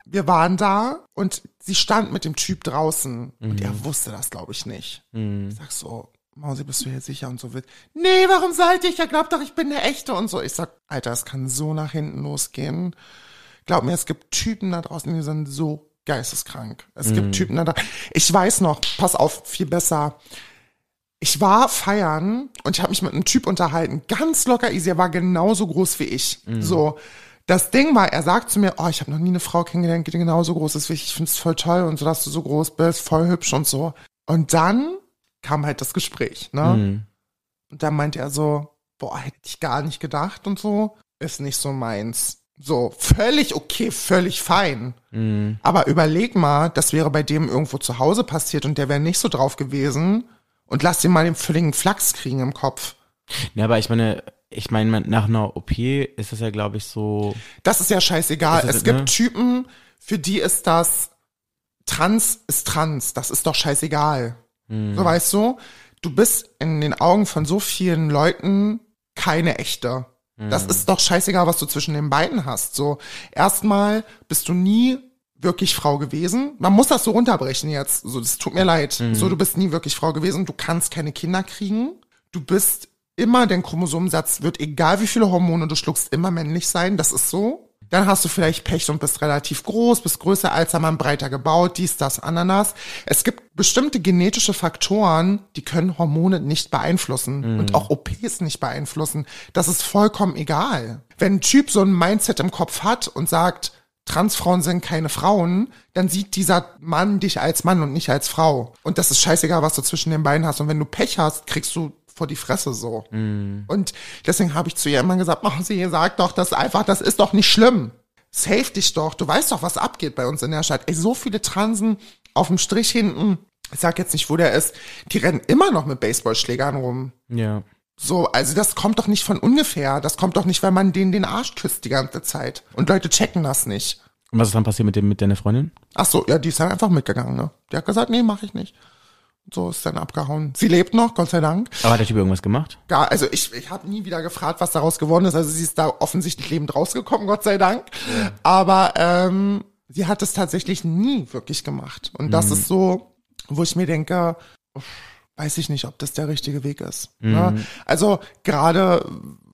Wir waren da und sie stand mit dem Typ draußen und er wusste das, glaube ich, nicht. Ich sag so, Mausi, bist du hier sicher und so wird. Nee, warum seid ihr? Ich glaub doch, ich bin der Echte und so. Ich sag, Alter, es kann so nach hinten losgehen. Glaub mir, es gibt Typen da draußen, die sind so geisteskrank. Es gibt Typen da. Ich weiß noch, pass auf, viel besser. Ich war feiern und ich habe mich mit einem Typ unterhalten, ganz locker easy, er war genauso groß wie ich. So, das Ding war, er sagt zu mir, oh, ich habe noch nie eine Frau kennengelernt, die genauso groß ist wie ich. Ich finde es voll toll und so, dass du so groß bist, voll hübsch und so. Und dann kam halt das Gespräch, ne? Und dann meinte er so, boah, hätte ich gar nicht gedacht und so, ist nicht so meins. So, völlig okay, völlig fein. Aber überleg mal, das wäre bei dem irgendwo zu Hause passiert und der wäre nicht so drauf gewesen und lass ihn mal den völligen Flachs kriegen im Kopf. Ja, aber ich meine, ich meine, nach einer OP ist das ja, glaube ich, so. Das ist ja scheißegal. Ist es es, gibt ne? Typen, für die ist das Trans ist Trans. Das ist doch scheißegal. Hm. So weißt du, du bist in den Augen von so vielen Leuten keine echte. Das Hm. ist doch scheißegal, was du zwischen den beiden hast. So, erstmal bist du nie wirklich Frau gewesen. Man muss das so runterbrechen jetzt. So, das tut mir leid. Hm. So, du bist nie wirklich Frau gewesen. Du kannst keine Kinder kriegen. Du bist immer, dein Chromosomensatz wird, egal wie viele Hormone du schluckst, immer männlich sein. Das ist so. Dann hast du vielleicht Pech und bist relativ groß, bist größer als Mann, breiter gebaut, dies, das, Ananas. Es gibt bestimmte genetische Faktoren, die können Hormone nicht beeinflussen und auch OPs nicht beeinflussen. Das ist vollkommen egal. Wenn ein Typ so ein Mindset im Kopf hat und sagt, Transfrauen sind keine Frauen, dann sieht dieser Mann dich als Mann und nicht als Frau. Und das ist scheißegal, was du zwischen den Beinen hast. Und wenn du Pech hast, kriegst du vor die Fresse so. Und deswegen habe ich zu ihr immer gesagt, machen Sie, sag doch das einfach, das ist doch nicht schlimm. Save dich doch, du weißt doch, was abgeht bei uns in der Stadt. Ey, so viele Transen auf dem Strich hinten, ich sag jetzt nicht, wo der ist, die rennen immer noch mit Baseballschlägern rum. Ja. So, also das kommt doch nicht von ungefähr. Das kommt doch nicht, weil man denen den Arsch küsst die ganze Zeit. Und Leute checken das nicht. Und was ist dann passiert mit dem, mit deiner Freundin? Ach so, ja, die ist dann einfach mitgegangen, ne? Die hat gesagt, nee, mach ich nicht. So ist dann abgehauen. Sie lebt noch, Gott sei Dank. Aber hat der Typ irgendwas gemacht? Gar, also ich, ich habe nie wieder gefragt, was daraus geworden ist. Also sie ist da offensichtlich lebend rausgekommen, Gott sei Dank. Aber ähm, sie hat es tatsächlich nie wirklich gemacht. Und das ist so, wo ich mir denke, weiß ich nicht, ob das der richtige Weg ist. Ne? Also gerade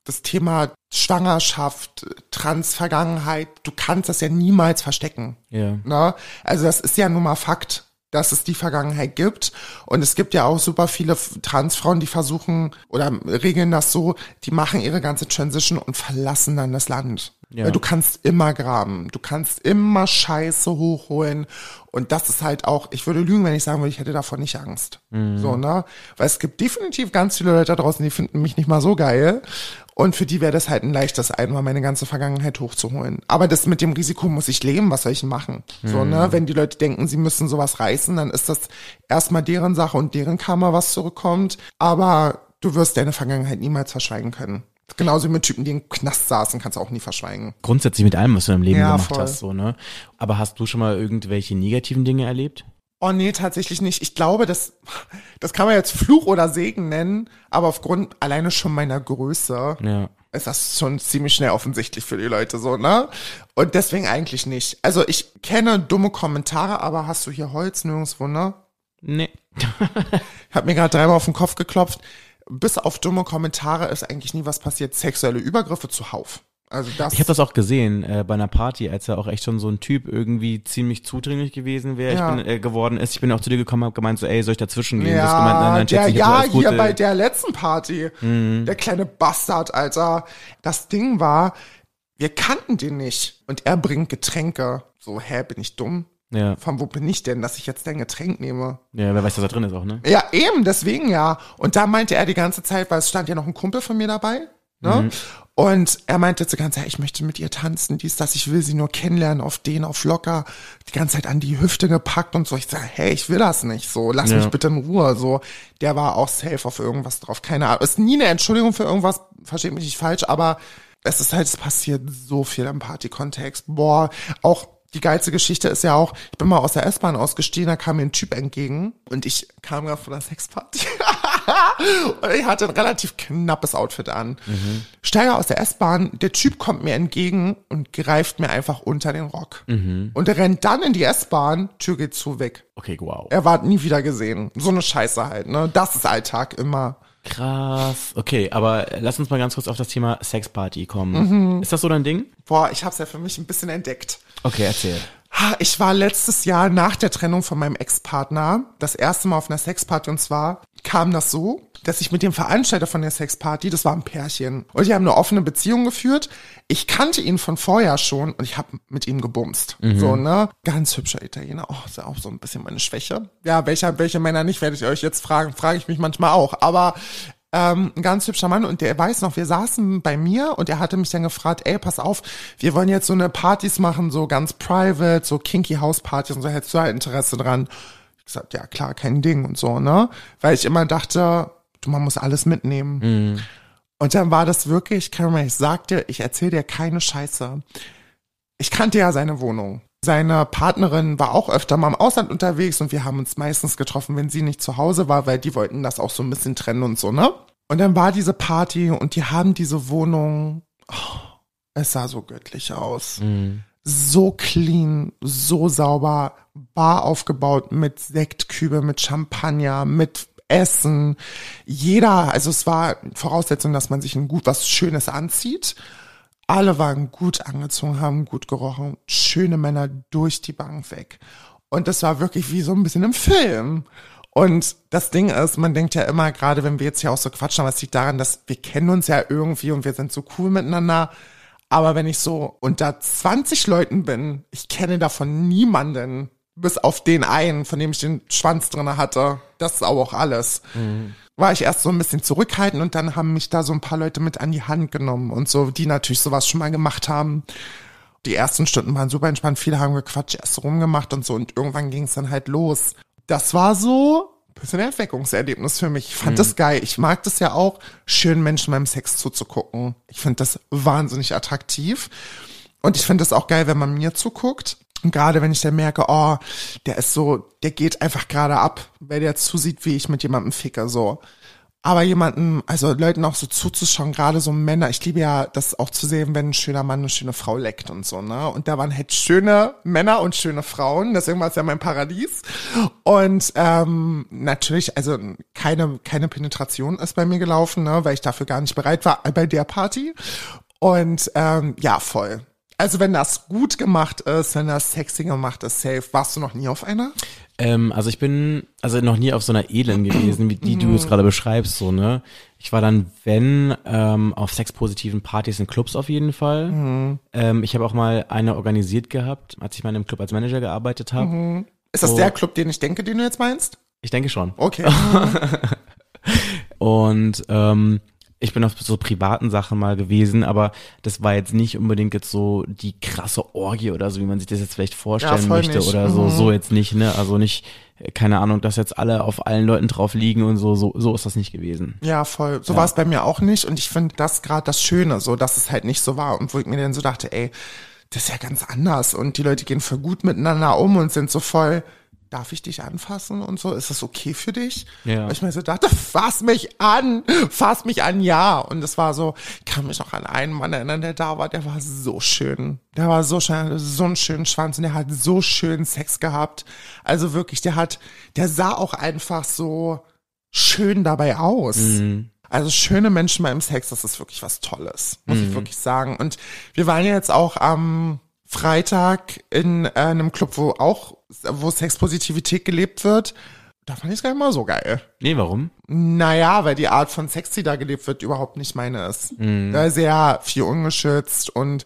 das Thema Schwangerschaft, Transvergangenheit, du kannst das ja niemals verstecken. Ja. Ne? Also das ist ja nun mal Fakt, dass es die Vergangenheit gibt. Und es gibt ja auch super viele Transfrauen, die versuchen oder regeln das so, die machen ihre ganze Transition und verlassen dann das Land. Ja. Weil du kannst immer graben, du kannst immer Scheiße hochholen. Und das ist halt auch, ich würde lügen, wenn ich sagen würde, ich hätte davon nicht Angst. So, ne? Weil es gibt definitiv ganz viele Leute da draußen, die finden mich nicht mal so geil. Und für die wäre das halt ein leichtes, einmal meine ganze Vergangenheit hochzuholen. Aber das mit dem Risiko muss ich leben, was soll ich machen? So, ne? Wenn die Leute denken, sie müssen sowas reißen, dann ist das erstmal deren Sache und deren Karma, was zurückkommt. Aber du wirst deine Vergangenheit niemals verschweigen können. Genauso wie mit Typen, die im Knast saßen, kannst du auch nie verschweigen. Grundsätzlich mit allem, was du im Leben Ja, gemacht voll. hast, so, ne? Aber hast du schon mal irgendwelche negativen Dinge erlebt? Oh nee, tatsächlich nicht. Ich glaube, das, das kann man jetzt Fluch oder Segen nennen, aber aufgrund alleine schon meiner Größe Ja. ist das schon ziemlich schnell offensichtlich für die Leute so, ne? Und deswegen eigentlich nicht. Also ich kenne dumme Kommentare, aber hast du hier Holz nirgendwo, ne? Nee. Ich habe mir gerade dreimal auf den Kopf geklopft. Bis auf dumme Kommentare ist eigentlich nie was passiert. Sexuelle Übergriffe zuhauf. Also das. Ich habe das auch gesehen äh, bei einer Party, als er auch echt schon so ein Typ irgendwie ziemlich zudringlich gewesen wäre, Ja. ich bin äh, geworden ist. Ich bin auch zu dir gekommen, habe gemeint so, ey, soll ich dazwischen gehen? Ja, gemeint, nein, nein, der, ja, gut, hier bei der letzten Party. Der kleine Bastard, Alter. Das Ding war, wir kannten den nicht. Und er bringt Getränke. So, hä, bin ich dumm? Ja, Von wo bin ich denn, dass ich jetzt dein Getränk nehme? ja, wer weiß, dass da drin ist auch, ne? Ja, eben, deswegen ja. Und da meinte er die ganze Zeit, weil es stand ja noch ein Kumpel von mir dabei, ne? Und er meinte die ganze Zeit, ich möchte mit ihr tanzen, dies, das, ich will sie nur kennenlernen, auf den, auf locker, die ganze Zeit an die Hüfte gepackt und so. Ich sag, hey, ich will das nicht, so, lass Ja. mich bitte in Ruhe, so. Der war auch safe auf irgendwas drauf, keine Ahnung. Ist nie eine Entschuldigung für irgendwas, versteht mich nicht falsch, aber es ist halt, es passiert so viel im Partykontext. Boah, auch die geilste Geschichte ist ja auch, ich bin mal aus der S-Bahn ausgestiegen, da kam mir ein Typ entgegen und ich kam gerade von der Sexparty. und ich hatte ein relativ knappes Outfit an. Steige aus der S-Bahn, der Typ kommt mir entgegen und greift mir einfach unter den Rock. Und er rennt dann in die S-Bahn, Tür geht zu, weg. Okay, wow. Er war nie wieder gesehen. So eine Scheiße halt, ne? Das ist Alltag immer. Krass. Okay, aber lass uns mal ganz kurz auf das Thema Sexparty kommen. Ist das so dein Ding? Boah, ich hab's ja für mich ein bisschen entdeckt. Okay, erzähl. Ich war letztes Jahr nach der Trennung von meinem Ex-Partner das erste Mal auf einer Sexparty und zwar kam das so, dass ich mit dem Veranstalter von der Sexparty, das war ein Pärchen, und die haben eine offene Beziehung geführt. Ich kannte ihn von vorher schon und ich habe mit ihm gebumst. So, ne? Ganz hübscher Italiener. Oh, ist ja auch so ein bisschen meine Schwäche. Ja, welcher, welche Männer nicht, werde ich euch jetzt fragen, frage ich mich manchmal auch. Aber ähm, ein ganz hübscher Mann und der weiß noch, wir saßen bei mir und er hatte mich dann gefragt, ey, pass auf, wir wollen jetzt so eine Partys machen, so ganz private, so kinky House Partys und so, hättest du halt Interesse dran? Ich gesagt, ja klar, kein Ding und so, ne? Weil ich immer dachte, du, man muss alles mitnehmen. Und dann war das wirklich, Cameron, ich sagte, ich erzähle dir keine Scheiße. Ich kannte ja seine Wohnung. Seine Partnerin war auch öfter mal im Ausland unterwegs und wir haben uns meistens getroffen, wenn sie nicht zu Hause war, weil die wollten das auch so ein bisschen trennen und so, ne? Und dann war diese Party und die haben diese Wohnung, oh, es sah so göttlich aus. So clean, so sauber, Bar aufgebaut mit Sektkübe, mit Champagner, mit Essen. Jeder, also es war Voraussetzung, dass man sich ein gut was Schönes anzieht. Alle waren gut angezogen, haben gut gerochen. Schöne Männer durch die Bank weg. Und das war wirklich wie so ein bisschen im Film. Und das Ding ist, man denkt ja immer, gerade wenn wir jetzt hier auch so quatschen, es liegt daran, dass wir kennen uns ja irgendwie und wir sind so cool miteinander. Aber wenn ich so unter 20 Leuten bin, ich kenne davon niemanden, bis auf den einen, von dem ich den Schwanz drinne hatte. Das ist aber auch alles. War ich erst so ein bisschen zurückhaltend und dann haben mich da so ein paar Leute mit an die Hand genommen und so, die natürlich sowas schon mal gemacht haben. Die ersten Stunden waren super entspannt, viele haben gequatscht, erst rumgemacht und so und irgendwann ging es dann halt los. Das war so ein bisschen ein Erweckungserlebnis für mich. Ich fand das geil. Ich mag das ja auch, schönen Menschen beim Sex zuzugucken. Ich finde das wahnsinnig attraktiv. Und ich finde das auch geil, wenn man mir zuguckt. Und gerade wenn ich dann merke, oh, der ist so, der geht einfach gerade ab, weil der zusieht, wie ich mit jemandem ficke, so. Aber jemanden, also Leuten auch so zuzuschauen, gerade so Männer, ich liebe ja das auch zu sehen, wenn ein schöner Mann eine schöne Frau leckt und so, ne? Und da waren halt schöne Männer und schöne Frauen, deswegen war es ja mein Paradies. Und ähm, natürlich, also keine, keine Penetration ist bei mir gelaufen, ne, weil ich dafür gar nicht bereit war bei der Party. Und ähm, ja, voll. Also wenn das gut gemacht ist, wenn das sexy gemacht ist, safe. Warst du noch nie auf einer? Ähm, also ich bin also noch nie auf so einer Elend gewesen, wie die du es gerade beschreibst, so, ne? Ich war dann, wenn, ähm, auf sexpositiven Partys in Clubs auf jeden Fall. Ähm, ich habe auch mal eine organisiert gehabt, als ich mal in einem Club als Manager gearbeitet habe. Ist das Oh. der Club, den ich denke, den du jetzt meinst? Ich denke schon. Okay. Und ähm, ich bin auf so privaten Sachen mal gewesen, aber das war jetzt nicht unbedingt jetzt so die krasse Orgie oder so, wie man sich das jetzt vielleicht vorstellen voll möchte nicht. oder so, Mhm. so jetzt nicht, ne? Also nicht, äh, keine Ahnung, dass jetzt alle auf allen Leuten drauf liegen und so, so, so ist das nicht gewesen. Ja, voll. So war es bei mir auch nicht. Und ich finde das gerade das Schöne, so dass es halt nicht so war. Und wo ich mir dann so dachte, ey, das ist ja ganz anders. Und die Leute gehen voll gut miteinander um und sind so voll, darf ich dich anfassen und so? Ist das okay für dich? Ja. Ich mir so dachte, fass mich an, fass mich an, ja. Und es war so, ich kann mich noch an einen Mann erinnern, der da war, der war so schön. Der war so schön, so einen schönen Schwanz und der hat so schön Sex gehabt. Also wirklich, der hat, der sah auch einfach so schön dabei aus. Also schöne Menschen beim Sex, das ist wirklich was Tolles, muss ich wirklich sagen. Und wir waren ja jetzt auch am Freitag in äh, einem Club, wo auch, wo Sexpositivität gelebt wird. Da fand ich es gar nicht mal so geil. Nee, warum? Naja, weil die Art von Sex, die da gelebt wird, überhaupt nicht meine ist. Ist sehr viel ungeschützt und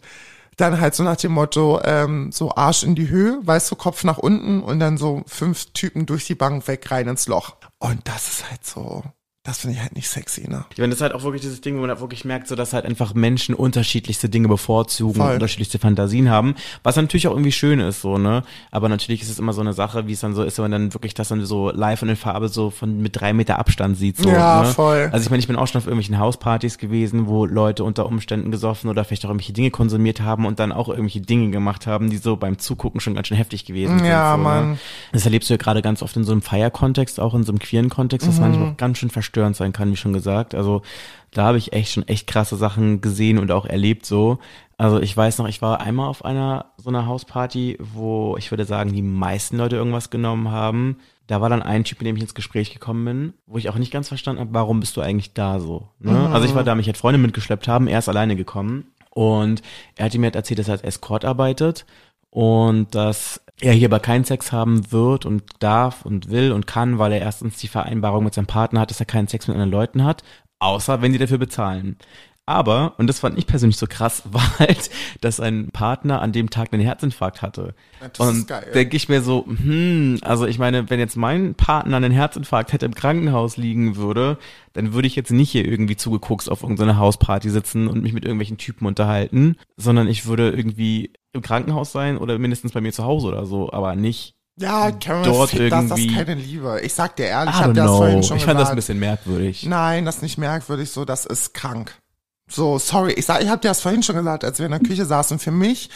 dann halt so nach dem Motto, ähm, so Arsch in die Höhe, weißt du, Kopf nach unten und dann so fünf Typen durch die Bank weg rein ins Loch. Und das ist halt so, das finde ich halt nicht sexy, ne? Ich meine, das ist halt auch wirklich dieses Ding, wo man halt wirklich merkt, so dass halt einfach Menschen unterschiedlichste Dinge bevorzugen Voll. und unterschiedlichste Fantasien haben, was natürlich auch irgendwie schön ist, so, ne? Aber natürlich ist es immer so eine Sache, wie es dann so ist, wenn man dann wirklich das dann so live und in Farbe so von mit drei Meter Abstand sieht, so, Ja, ne? voll. Also ich meine, ich bin auch schon auf irgendwelchen Hauspartys gewesen, wo Leute unter Umständen gesoffen oder vielleicht auch irgendwelche Dinge konsumiert haben und dann auch irgendwelche Dinge gemacht haben, die so beim Zugucken schon ganz schön heftig gewesen sind. Ja, so, Ne? Mann. Das erlebst du ja gerade ganz oft in so einem Feierkontext, auch in so einem queeren Kontext, das Mhm. manchmal auch ganz schön verstörend sein kann, wie schon gesagt. Also da habe ich echt schon echt krasse Sachen gesehen und auch erlebt so. Also ich weiß noch, ich war einmal auf einer so einer Hausparty, wo ich würde sagen, die meisten Leute irgendwas genommen haben. Da war dann ein Typ, mit dem ich ins Gespräch gekommen bin, wo ich auch nicht ganz verstanden habe, warum bist du eigentlich da so? Ne? Also ich war da, mich hat Freunde mitgeschleppt haben, er ist alleine gekommen und er hat mir halt erzählt, dass er als Escort arbeitet und dass er hier aber keinen Sex haben wird und darf und will und kann, weil er erstens die Vereinbarung mit seinem Partner hat, dass er keinen Sex mit anderen Leuten hat, außer wenn die dafür bezahlen. Aber, und das fand ich persönlich so krass, war halt, dass ein Partner an dem Tag einen Herzinfarkt hatte. das und denke ich mir so, hm, also ich meine, wenn jetzt mein Partner einen Herzinfarkt hätte im Krankenhaus liegen würde, dann würde ich jetzt nicht hier irgendwie zugeguckt auf irgendeiner Hausparty sitzen und mich mit irgendwelchen Typen unterhalten, sondern ich würde irgendwie im Krankenhaus sein oder mindestens bei mir zu Hause oder so, aber nicht Ja, Cameron, Dort fick das, das ist irgendwie- keine Liebe. Ich sag dir ehrlich, ich hab dir das vorhin know. schon Ich fand gesagt. das ein bisschen merkwürdig. Nein, das ist nicht merkwürdig so, das ist krank. So, sorry, ich sag, ich habe dir das vorhin schon gesagt, als wir in der Küche saßen. Für mich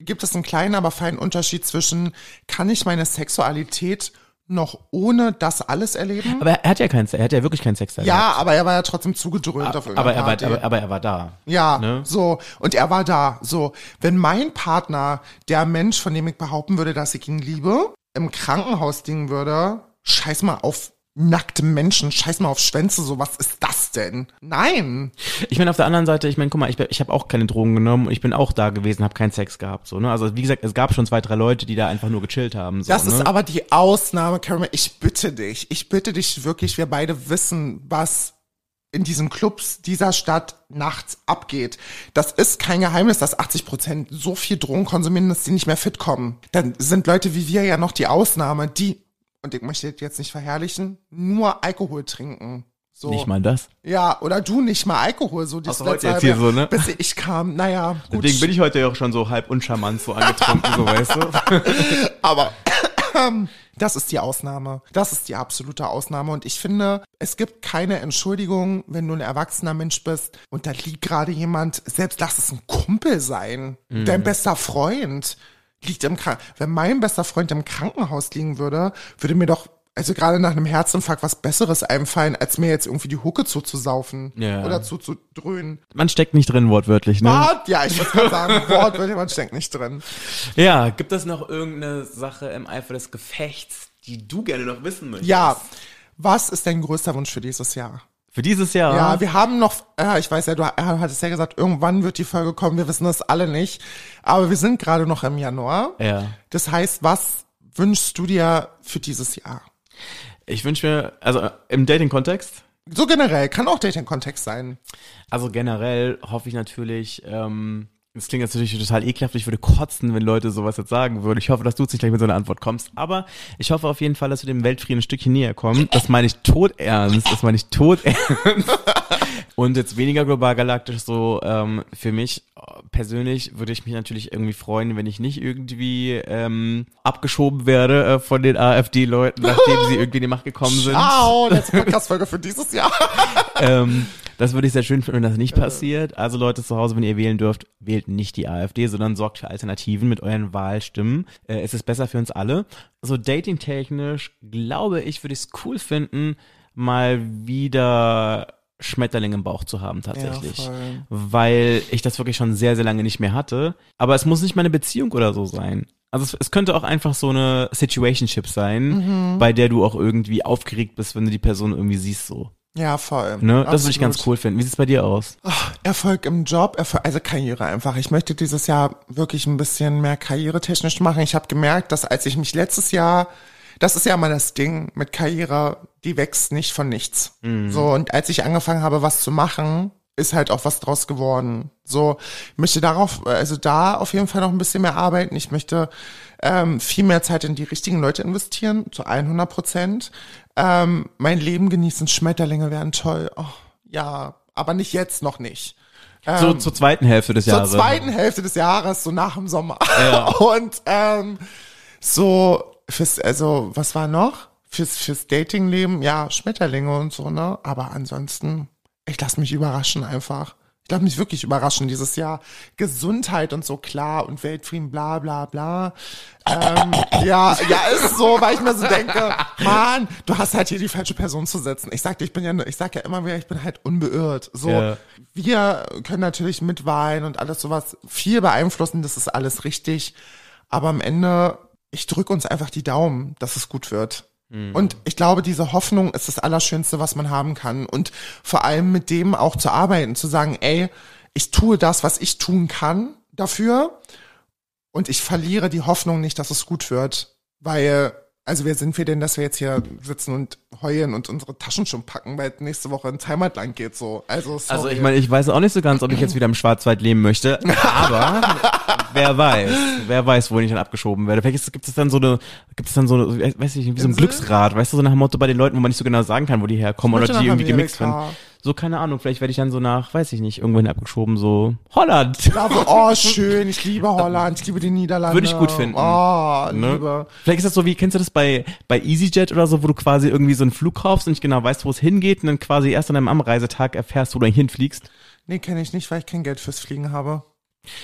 gibt es einen kleinen, aber feinen Unterschied zwischen, kann ich meine Sexualität noch ohne das alles erleben? Aber er hat ja keinen, er hat ja wirklich keinen Sex da ja, aber er war ja trotzdem zugedröhnt auf gehabt. aber er war, aber, aber er war da. Ja, Ne? so. Und er war da. So. Wenn mein Partner, der Mensch, von dem ich behaupten würde, dass ich ihn liebe, im Krankenhaus dingen würde, scheiß mal auf nackte Menschen, scheiß mal auf Schwänze, so was ist das denn? Nein. Ich meine, auf der anderen Seite, ich meine, guck mal, ich, ich habe auch keine Drogen genommen und ich bin auch da gewesen, habe keinen Sex gehabt, so, ne? Also, wie gesagt, es gab schon zwei, drei Leute, die da einfach nur gechillt haben, so, Das ne? ist aber die Ausnahme, Cameron. Ich bitte dich. Ich bitte dich wirklich. Wir beide wissen, was in diesen Clubs dieser Stadt nachts abgeht. Das ist kein Geheimnis, dass 80 Prozent so viel Drogen konsumieren, dass sie nicht mehr fit kommen. Dann sind Leute wie wir ja noch die Ausnahme, die, und ich möchte jetzt nicht verherrlichen, nur Alkohol trinken. So. Nicht mal das. Ja, oder du nicht mal Alkohol, so die du heute jetzt hier so, ne? Bis ich kam, naja, gut. Deswegen bin ich heute ja auch schon so halb uncharmant so angetrunken, so, weißt du? Aber das ist die Ausnahme. Das ist die absolute Ausnahme. Und ich finde, es gibt keine Entschuldigung, wenn du ein erwachsener Mensch bist und da liegt gerade jemand, selbst lass es ein Kumpel sein, dein bester Freund liegt im Krankenhaus. Wenn mein bester Freund im Krankenhaus liegen würde, würde mir doch also gerade nach einem Herzinfarkt was Besseres einfallen, als mir jetzt irgendwie die Hucke zuzusaufen Ja. oder zuzudröhnen. Man steckt nicht drin, wortwörtlich, ne? Wart, ja, ich würde gerade sagen, Wortwörtlich, man steckt nicht drin. Ja, gibt es noch irgendeine Sache im Eifer des Gefechts, die du gerne noch wissen möchtest? Ja, was ist dein größter Wunsch für dieses Jahr? Für dieses Jahr? Ja, wir haben noch, ja, ich weiß ja, du hattest ja gesagt, irgendwann wird die Folge kommen, wir wissen das alle nicht. Aber wir sind gerade noch im Januar. Ja. Das heißt, was wünschst du dir für dieses Jahr? Ich wünsche mir, also äh, im Dating-Kontext, So generell, kann auch Dating-Kontext sein. also generell hoffe ich natürlich, ähm, das klingt jetzt natürlich total ekelhaft, ich würde kotzen, wenn Leute sowas jetzt sagen würden. Ich hoffe, dass du jetzt nicht gleich mit so einer Antwort kommst. Aber ich hoffe auf jeden Fall, dass wir dem Weltfrieden ein Stückchen näher kommen. Das meine ich todernst, das meine ich todernst. Und jetzt weniger global galaktisch, so ähm, für mich äh, persönlich würde ich mich natürlich irgendwie freuen, wenn ich nicht irgendwie ähm, abgeschoben werde äh, von den AfD-Leuten, nachdem sie irgendwie in die Macht gekommen sind. Ciao, letzte Podcast-Folge für dieses Jahr. ähm, das würde ich sehr schön finden, wenn das nicht passiert. Also Leute zu Hause, wenn ihr wählen dürft, wählt nicht die AfD, sondern sorgt für Alternativen mit euren Wahlstimmen. Äh, es ist besser für uns alle. So dating-technisch, glaube ich, würde ich es cool finden, mal wieder Schmetterling im Bauch zu haben tatsächlich. Ja, weil ich das wirklich schon sehr, sehr lange nicht mehr hatte. Aber es muss nicht mal eine Beziehung oder so sein. Also es, es könnte auch einfach so eine Situationship sein, Mhm. bei der du auch irgendwie aufgeregt bist, wenn du die Person irgendwie siehst so. Ja, voll. Ne? Das würde ich ganz cool finden. Wie sieht's bei dir aus? Erfolg im Job, Erfolg, also Karriere einfach. Ich möchte dieses Jahr wirklich ein bisschen mehr karrieretechnisch machen. Ich habe gemerkt, dass als ich mich letztes Jahr, das ist ja mal das Ding mit Karriere, die wächst nicht von nichts. So und als ich angefangen habe, was zu machen, ist halt auch was draus geworden. So ich möchte darauf, also da auf jeden Fall noch ein bisschen mehr arbeiten. Ich möchte ähm, viel mehr Zeit in die richtigen Leute investieren, zu 100 Prozent. Ähm, mein Leben genießen, Schmetterlinge wären toll. Oh, ja, aber nicht jetzt, noch nicht. so zur zweiten Hälfte des Zur Jahres. zweiten Hälfte des Jahres, so nach dem Sommer. Und ähm, so fürs, also was war noch? Fürs, fürs Datingleben, ja, Schmetterlinge und so, ne? Aber ansonsten, ich lasse mich überraschen einfach. Ich lasse mich wirklich überraschen dieses Jahr. Gesundheit und so klar und Weltfrieden, bla bla bla. Ähm, ja, ja, ist so, weil ich mir so denke, Mann, du hast halt hier die falsche Person zu setzen. Ich sag dir, ich bin ja, ich sag ja immer wieder, ich bin halt unbeirrt. So, Ja. wir können natürlich mit Wein und alles sowas viel beeinflussen, das ist alles richtig. Aber am Ende, ich drücke uns einfach die Daumen, dass es gut wird. Und ich glaube, diese Hoffnung ist das Allerschönste, was man haben kann. Und vor allem mit dem auch zu arbeiten, zu sagen, ey, ich tue das, was ich tun kann dafür. Und ich verliere die Hoffnung nicht, dass es gut wird. Weil, also wer sind wir denn, dass wir jetzt hier sitzen und heulen und unsere Taschen schon packen, weil nächste Woche ins Heimatland geht so. Also, sorry. Also ich meine, ich weiß auch nicht so ganz, ob ich jetzt wieder im Schwarzwald leben möchte, aber wer weiß, wer weiß, wohin ich dann abgeschoben werde. Vielleicht gibt es dann so eine, gibt es dann so eine, weiß ich nicht, wie so ein? Glücksrad, weißt du, so nach dem Motto bei den Leuten, wo man nicht so genau sagen kann, wo die herkommen oder die irgendwie gemixt werden. So, keine Ahnung, vielleicht werde ich dann so nach, weiß ich nicht, irgendwohin abgeschoben, so Holland. Wo, oh, schön, ich liebe Holland, ich liebe die Niederlande. Würde ich gut finden. Oh, Ne? liebe. Vielleicht ist das so wie, kennst du das bei, bei EasyJet oder so, wo du quasi irgendwie so einen Flug kaufst und nicht genau weißt, wo es hingeht und dann quasi erst an deinem Anreisetag erfährst, wo du hinfliegst? Nee, kenne ich nicht, weil ich kein Geld fürs Fliegen habe.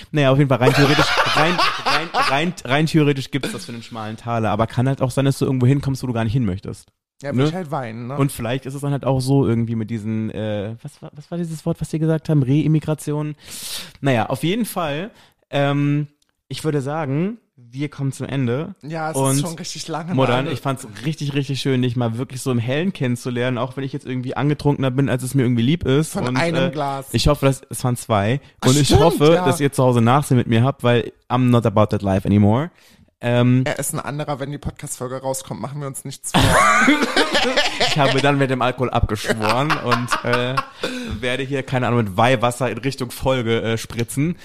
Naja, auf jeden Fall rein theoretisch, rein, rein, rein, rein theoretisch gibt's das für einen schmalen Taler, aber kann halt auch sein, dass du irgendwo hinkommst, wo du gar nicht hin möchtest. Ja, Ne? würde ich halt weinen, ne? Und vielleicht ist es dann halt auch so irgendwie mit diesen, äh, was war, was war dieses Wort, was die gesagt haben? Reimmigration. Naja, auf jeden Fall, ähm, ich würde sagen, wir kommen zum Ende. ja, es und ist schon richtig lange. Modern, ich fand's richtig, richtig schön, dich mal wirklich so im Hellen kennenzulernen, auch wenn ich jetzt irgendwie angetrunkener bin, als es mir irgendwie lieb ist. Von und, einem äh, Glas. Ich hoffe, dass, es waren zwei. Ach, und ich stimmt, hoffe, ja. dass ihr zu Hause Nachsehen mit mir habt, weil I'm not about that life anymore. Ähm, er ist ein anderer, wenn die Podcast-Folge rauskommt, machen wir uns nichts vor. ich habe dann mit dem Alkohol abgeschworen und äh, werde hier, keine Ahnung, mit Weihwasser in Richtung Folge äh, spritzen.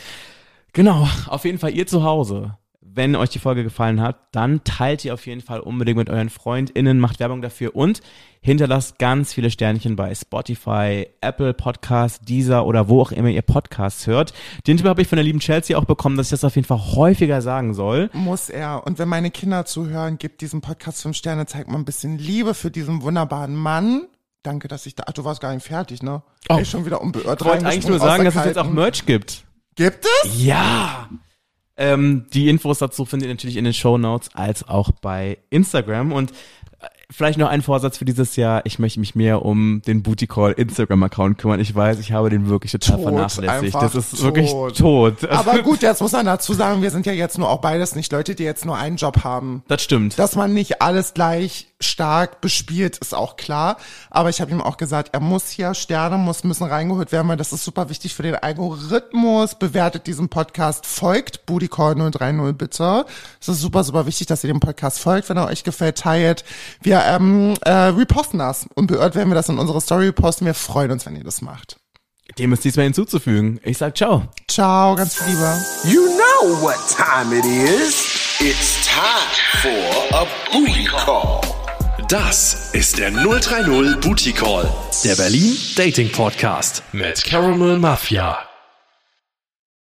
Genau, auf jeden Fall ihr zu Hause. Wenn euch die Folge gefallen hat, dann teilt ihr auf jeden Fall unbedingt mit euren FreundInnen, macht Werbung dafür und hinterlasst ganz viele Sternchen bei Spotify, Apple Podcasts, Deezer oder wo auch immer ihr Podcasts hört. Den Tipp habe ich von der lieben Chelsea auch bekommen, dass ich das auf jeden Fall häufiger sagen soll. Muss er. Und wenn meine Kinder zuhören, gibt diesem Podcast fünf Sterne, zeigt mal ein bisschen Liebe für diesen wunderbaren Mann. Danke, dass ich da. Ach, du warst gar nicht fertig, ne? Oh. Ey, schon wieder unbeirrt. Ich wollte eigentlich nur sagen, dass es jetzt auch Merch gibt. Gibt es? Ja. Ähm, die Infos dazu findet ihr natürlich in den Show Notes als auch bei Instagram. Und äh, vielleicht noch ein Vorsatz für dieses Jahr. Ich möchte mich mehr um den Booty Call Instagram Account kümmern. Ich weiß, ich habe den wirklich total Tot, vernachlässigt. Das ist tot. wirklich tot. Aber gut, jetzt muss man dazu sagen, wir sind ja jetzt nur auch beides nicht Leute, die jetzt nur einen Job haben. das stimmt. Dass man nicht alles gleich stark bespielt, ist auch klar. Aber ich habe ihm auch gesagt, er muss hier Sterne muss müssen reingeholt werden, weil das ist super wichtig für den Algorithmus. Bewertet diesen Podcast, folgt Bodycall 030 bitte. Es ist super, super wichtig, dass ihr dem Podcast folgt, wenn er euch gefällt, teilt. Wir ähm, äh, reposten das und beirrt werden wir das in unsere Story posten. Wir freuen uns, wenn ihr das macht. Dem ist mehr hinzuzufügen. Ich sag ciao. Ciao, ganz viel Liebe. You know what time it is. It's time for a booty call. Das ist der 030 Booty Call, der Berlin Dating Podcast mit Caramel Mafia.